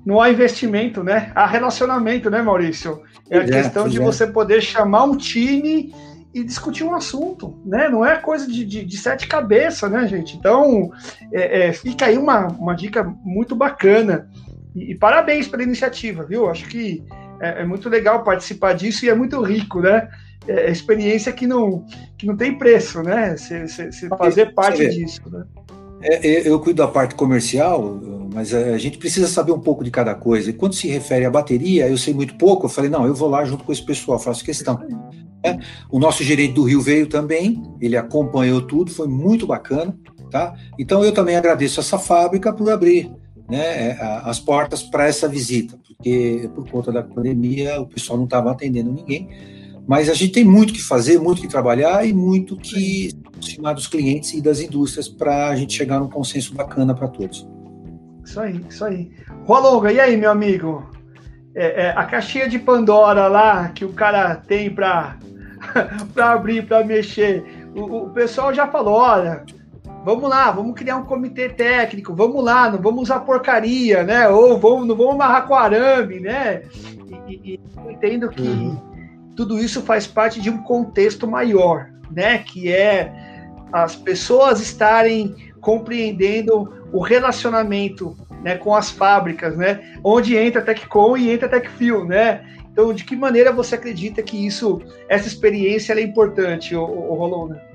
não há investimento, né? Há relacionamento, né, Maurício? É a é, questão de é. você poder chamar um time e discutir um assunto, né? Não é coisa de, de, de sete cabeças, né, gente? Então, é, é, fica aí uma, uma dica muito bacana. E, e parabéns pela iniciativa, viu? Acho que é, é muito legal participar disso e é muito rico, né? é, experiência que não, que não tem preço, né? Você fazer parte disso, né? É, é, eu cuido da parte comercial, mas a gente precisa saber um pouco de cada coisa. E quando se refere à bateria, eu sei muito pouco. Eu falei, não, eu vou lá junto com esse pessoal, faço questão. É, o nosso gerente do Rio veio também, ele acompanhou tudo, foi muito bacana. Tá? Então eu também agradeço essa fábrica por abrir né, é, as portas para essa visita, porque por conta da pandemia o pessoal não estava atendendo ninguém. Mas a gente tem muito que fazer, muito que trabalhar e muito que aproximar dos clientes e das indústrias para a gente chegar num consenso bacana para todos. Isso aí, isso aí. Rolonga, e aí, meu amigo? É, é, a caixinha de Pandora lá que o cara tem para abrir, para mexer, o, o, pessoal já falou: olha, vamos lá, vamos criar um comitê técnico, vamos lá, não vamos usar porcaria, né? Ou vamos, não vamos amarrar com arame, né? E, e eu entendo que uhum. tudo isso faz parte de um contexto maior, né? Que é as pessoas estarem compreendendo o relacionamento né, com as fábricas, né? Onde entra a TechCom e entra TechFil, né? Então, de que maneira você acredita que isso, essa experiência é importante, o, o Rolona?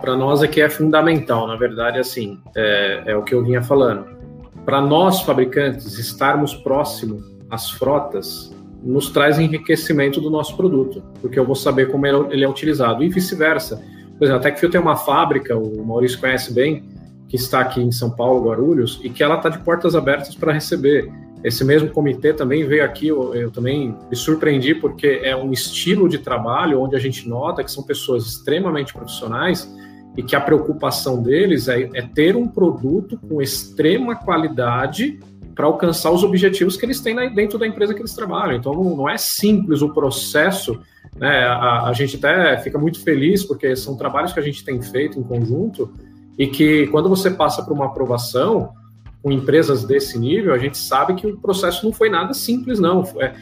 Para nós aqui é fundamental, na verdade, assim, é, é o que eu vinha falando. Para nós, fabricantes, estarmos próximo às frotas nos traz enriquecimento do nosso produto, porque eu vou saber como ele é utilizado, e vice-versa. Por exemplo, a TechFil tem uma fábrica, o Maurício conhece bem, que está aqui em São Paulo, Guarulhos, e que ela está de portas abertas para receber. Esse mesmo comitê também veio aqui, eu, eu, também me surpreendi, porque é um estilo de trabalho onde a gente nota que são pessoas extremamente profissionais e que a preocupação deles é, é ter um produto com extrema qualidade para alcançar os objetivos que eles têm dentro da empresa que eles trabalham. Então, não, é simples o processo. Né? A, a gente até fica muito feliz porque são trabalhos que a gente tem feito em conjunto e que quando você passa por uma aprovação com empresas desse nível, a gente sabe que o processo não foi nada simples, não. É,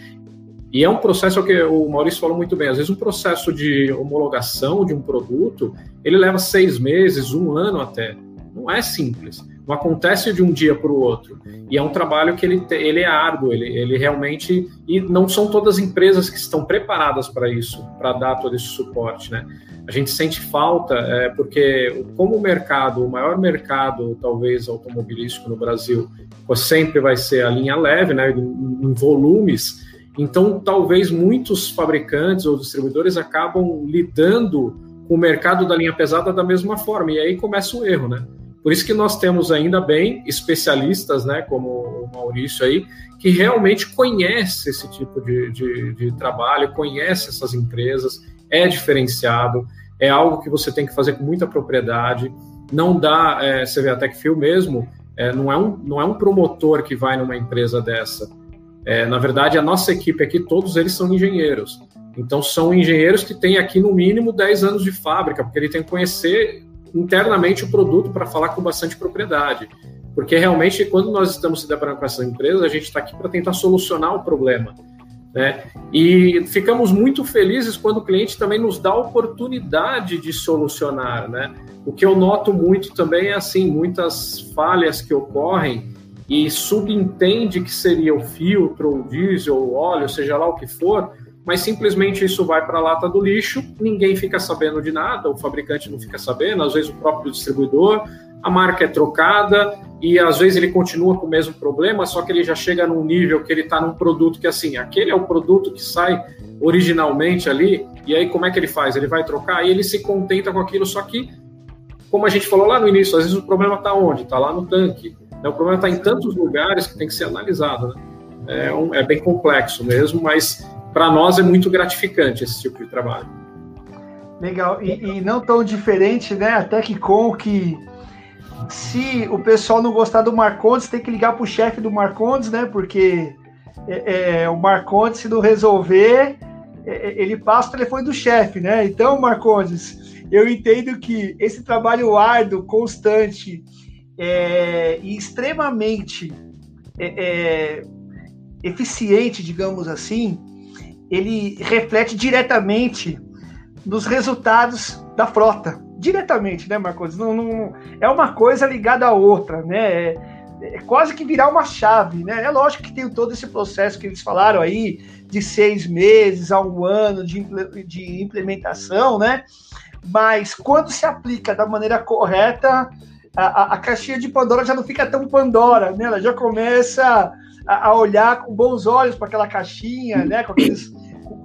e é um processo que o Maurício falou muito bem. Às vezes, um processo de homologação de um produto ele leva seis meses, um ano até. Não é simples. Não acontece de um dia para o outro. E é um trabalho que ele, ele é árduo, ele, ele realmente. E não são todas as empresas que estão preparadas para isso, para dar todo esse suporte, né? a gente sente falta, é, porque como o mercado, o maior mercado, talvez, automobilístico no Brasil, sempre vai ser a linha leve, né, em, em volumes, então talvez muitos fabricantes ou distribuidores acabam lidando com o mercado da linha pesada da mesma forma, e aí começa o erro, né? Por isso que nós temos ainda bem especialistas, né, como o Maurício aí, que realmente conhece esse tipo de, de, de trabalho, conhece essas empresas, é diferenciado, é algo que você tem que fazer com muita propriedade. Não dá, é, você vê a TechFil mesmo, é, não, é um, não é um promotor que vai numa empresa dessa. É, na verdade, a nossa equipe aqui, todos eles são engenheiros. Então, são engenheiros que têm aqui no mínimo 10 anos de fábrica, porque ele tem que conhecer internamente o produto para falar com bastante propriedade. Porque realmente, quando nós estamos se deparando com essas empresas, a gente está aqui para tentar solucionar o problema. Né? E ficamos muito felizes quando o cliente também nos dá a oportunidade de solucionar. Né? O que eu noto muito também é assim, muitas falhas que ocorrem e subentende que seria o filtro, o diesel, o óleo, seja lá o que for, mas simplesmente isso vai para a lata do lixo, ninguém fica sabendo de nada, o fabricante não fica sabendo, às vezes o próprio distribuidor, a marca é trocada e às vezes ele continua com o mesmo problema, só que ele já chega num nível que ele está num produto que assim, aquele é o produto que sai originalmente ali, e aí como é que ele faz? Ele vai trocar e ele se contenta com aquilo, só que, como a gente falou lá no início, às vezes o problema está onde? Está lá no tanque. Né? O problema está em tantos lugares que tem que ser analisado. Né? É, um, é bem complexo mesmo, mas para nós é muito gratificante esse tipo de trabalho. Legal, e, e não tão diferente, né? Até que com que se o pessoal não gostar do Marcondes, tem que ligar para o chefe do Marcondes, né? Porque é, é, o Marcondes, se não resolver, é, é, ele passa o telefone do chefe, né? Então, Marcondes, eu entendo que esse trabalho árduo, constante é, e extremamente é, eficiente, digamos assim, ele reflete diretamente nos resultados da frota diretamente, né, Marcos? Não, não, é uma coisa ligada à outra, né? É, é, quase que virar uma chave, né? É lógico que tem todo esse processo que eles falaram aí, de seis meses a um ano de, de implementação, né? Mas quando se aplica da maneira correta, a, a, a, caixinha de Pandora já não fica tão Pandora, né? Ela já começa a, a olhar com bons olhos para aquela caixinha, né? Com aqueles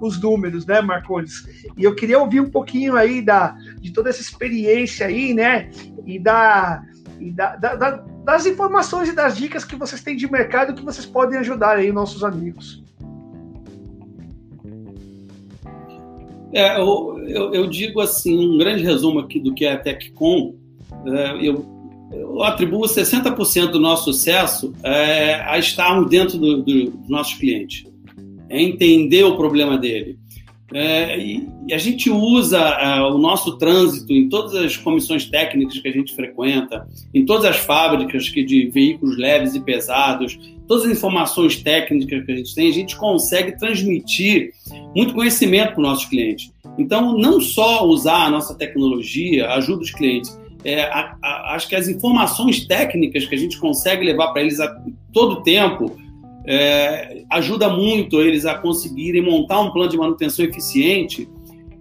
os números, né, Marcones? E eu queria ouvir um pouquinho aí da, de toda essa experiência aí, né? E da, e da, da, da das informações e das dicas que vocês têm de mercado que vocês podem ajudar aí nossos amigos. É, eu, eu, eu, digo assim, um grande resumo aqui do que é a TechCom, é, eu, eu atribuo 60% do nosso sucesso é, a estarmos dentro do, do, dos nossos clientes é entender o problema dele. É, e, e, a gente usa é, o nosso trânsito em todas as comissões técnicas que a gente frequenta, em todas as fábricas que de veículos leves e pesados, todas as informações técnicas que a gente tem, a gente consegue transmitir muito conhecimento para os nossos clientes. Então, não só usar a nossa tecnologia ajuda os clientes, é, a, a, acho que as informações técnicas que a gente consegue levar para eles a todo tempo é, ajuda muito eles a conseguirem montar um plano de manutenção eficiente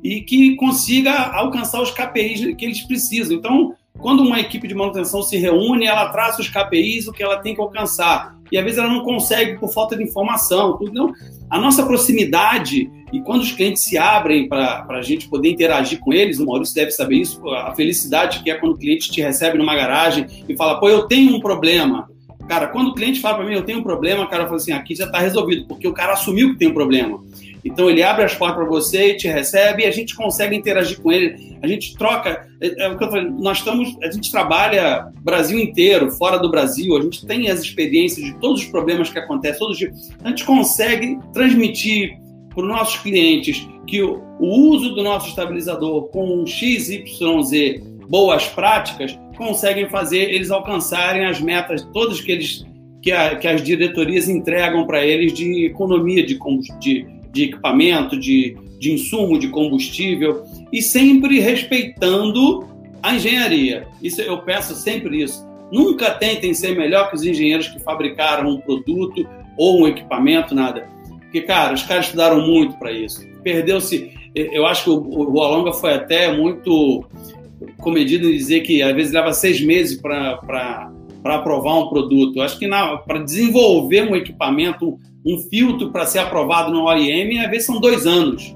e que consiga alcançar os KPIs que eles precisam. Então, quando uma equipe de manutenção se reúne, ela traça os KPIs, o que ela tem que alcançar. E às vezes ela não consegue por falta de informação. Então, a nossa proximidade e quando os clientes se abrem para a gente poder interagir com eles, o Maurício deve saber isso, a felicidade que é quando o cliente te recebe numa garagem e fala, pô, eu tenho um problema. Cara, quando o cliente fala para mim, eu tenho um problema, o cara fala assim, aqui já está resolvido, porque o cara assumiu que tem um problema. Então ele abre as portas para você te recebe e a gente consegue interagir com ele, a gente troca. É, é o que eu falei, nós estamos, a gente trabalha Brasil inteiro, fora do Brasil, a gente tem as experiências de todos os problemas que acontecem todos os dias. A gente consegue transmitir para os nossos clientes que o, o uso do nosso estabilizador com um XYZ boas práticas conseguem fazer eles alcançarem as metas todas que eles que, a, que as diretorias entregam para eles de economia de, de, de equipamento, de, de insumo, de combustível e sempre respeitando a engenharia. Isso eu peço sempre isso. Nunca tentem ser melhor que os engenheiros que fabricaram um produto ou um equipamento, nada. Porque, cara, os caras estudaram muito para isso. Perdeu-se. Eu acho que o Alonga foi até muito comedido em dizer que às vezes leva seis meses para aprovar um produto. Eu acho que para desenvolver um equipamento, um filtro para ser aprovado no OIM, às vezes são dois anos.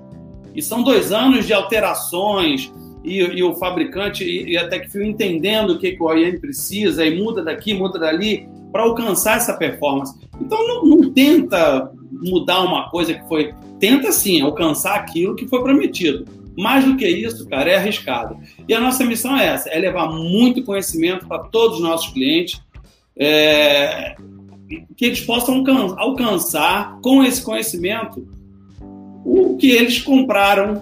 E são dois anos de alterações, e, e o fabricante e, e a TechFio entendendo o que, que o OEM precisa, e muda daqui, muda dali, para alcançar essa performance. Então não, não, tenta mudar uma coisa que foi. Tenta sim alcançar aquilo que foi prometido. Mais do que isso, cara, é arriscado. E a nossa missão é essa: é levar muito conhecimento para todos os nossos clientes, é, que eles possam alcançar com esse conhecimento o que eles compraram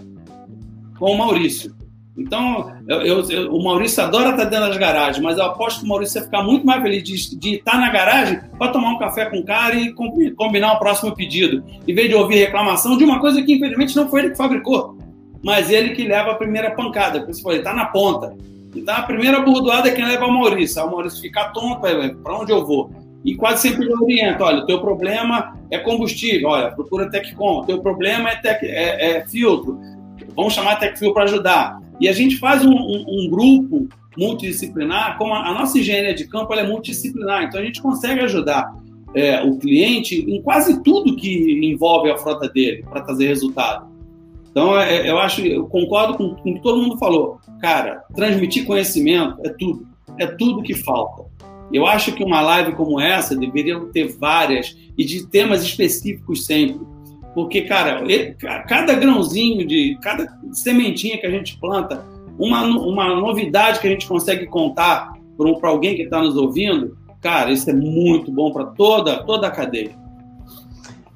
com o Maurício. Então, eu, eu, eu, o Maurício adora estar dentro das garagens, mas eu aposto que o Maurício vai ficar muito mais feliz de, de estar na garagem para tomar um café com o cara e combinar o próximo pedido, em vez de ouvir reclamação de uma coisa que infelizmente não foi ele que fabricou, mas ele que leva a primeira pancada, você falou, ele está na ponta. Então, a primeira burdoada é quem leva o Maurício. Aí o Maurício fica tonto, para onde eu vou? E quase sempre eu oriento, olha, o teu problema é combustível, olha, procura Teccom, o teu problema é, tec, é, é filtro, vamos chamar a TecFil para ajudar. E a gente faz um, um, um grupo multidisciplinar, como a, a, nossa engenharia de campo é multidisciplinar, então a gente consegue ajudar é, o cliente em quase tudo que envolve a frota dele para trazer resultado. Então, é, eu acho, eu concordo com, com o que todo mundo falou. Cara, transmitir conhecimento é tudo. É tudo que falta. Eu acho que uma live como essa deveria ter várias e de temas específicos sempre. Porque, cara, cada grãozinho de cada sementinha que a gente planta, uma, uma novidade que a gente consegue contar para alguém que está nos ouvindo, cara, isso é muito bom para toda, toda a cadeia.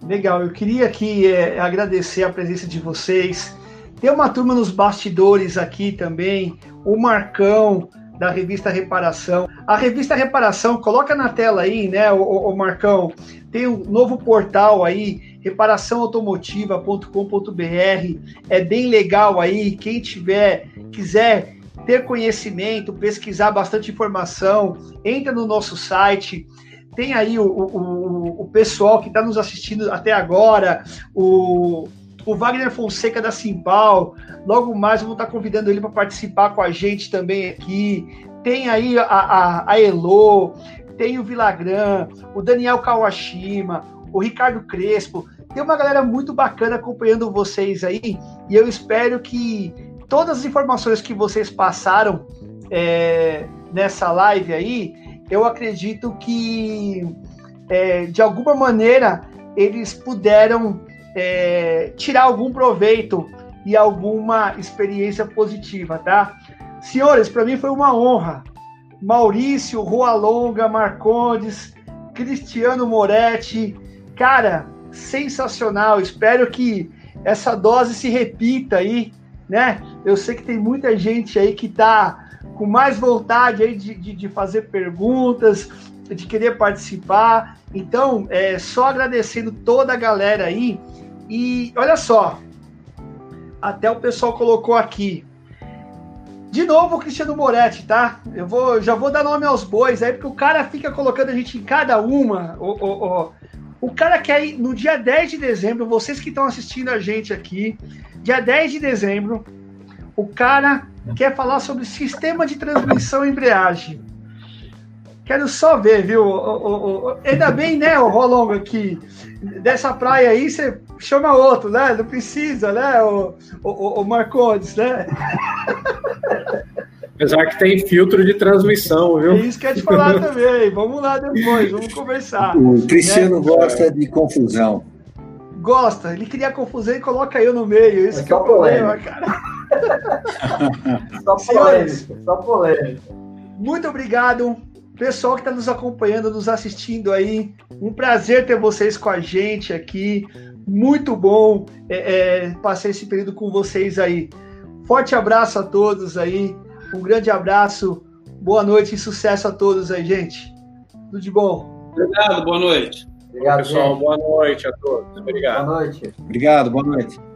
Legal, eu queria aqui é, agradecer a presença de vocês. Tem uma turma nos bastidores aqui também, o Marcão, da revista Reparação. A revista Reparação, coloca na tela aí, né, o, o Marcão, tem um novo portal aí, reparaçãoautomotiva.com.br. É bem legal aí. Quem tiver, quiser ter conhecimento, pesquisar bastante informação, entra no nosso site. Tem aí o, o, o pessoal que está nos assistindo até agora, o, o Wagner Fonseca da Simpal. Logo mais, vamos estar convidando ele para participar com a gente também aqui. Tem aí a, a, a Elo, tem o Vilagran, o Daniel Kawashima, o Ricardo Crespo. Tem uma galera muito bacana acompanhando vocês aí e eu espero que todas as informações que vocês passaram é, nessa live aí, eu acredito que é, de alguma maneira eles puderam é, tirar algum proveito e alguma experiência positiva, tá? Senhores, para mim foi uma honra. Maurício, Rua Longa, Marcondes, Cristiano Moretti, cara, sensacional. Espero que essa dose se repita aí, né? Eu sei que tem muita gente aí que está com mais vontade aí de, de, de, fazer perguntas, de querer participar. Então, é só agradecendo toda a galera aí. E olha só, até o pessoal colocou aqui. De novo o Cristiano Moretti, tá? Eu vou, já vou dar nome aos bois aí, porque o cara fica colocando a gente em cada uma. O, o, o, o cara quer ir no dia 10 de dezembro, vocês que estão assistindo a gente aqui, dia 10 de dezembro, o cara quer falar sobre sistema de transmissão e embreagem. Quero só ver, viu? O, o, o, ainda bem, né, o Rolongo aqui, dessa praia aí, você chama outro, né? Não precisa, né, o, o, o Marcondes, né? Apesar que tem filtro de transmissão, viu? É isso que eu te falar também. Vamos lá depois, vamos conversar. O Cristiano né? gosta de confusão. Gosta, ele cria confusão e coloca eu no meio. Isso é que é o problema, cara. só polêmica, só polêmica. Muito obrigado, pessoal que está nos acompanhando, nos assistindo aí. Um prazer ter vocês com a gente aqui. Muito bom é, é, passar esse período com vocês aí. Forte abraço a todos aí. Um grande abraço. Boa noite e sucesso a todos aí, gente. Tudo de bom. Obrigado, boa noite. Obrigado, pessoal. Gente. Boa noite a todos. Obrigado. Boa noite. Obrigado, boa noite.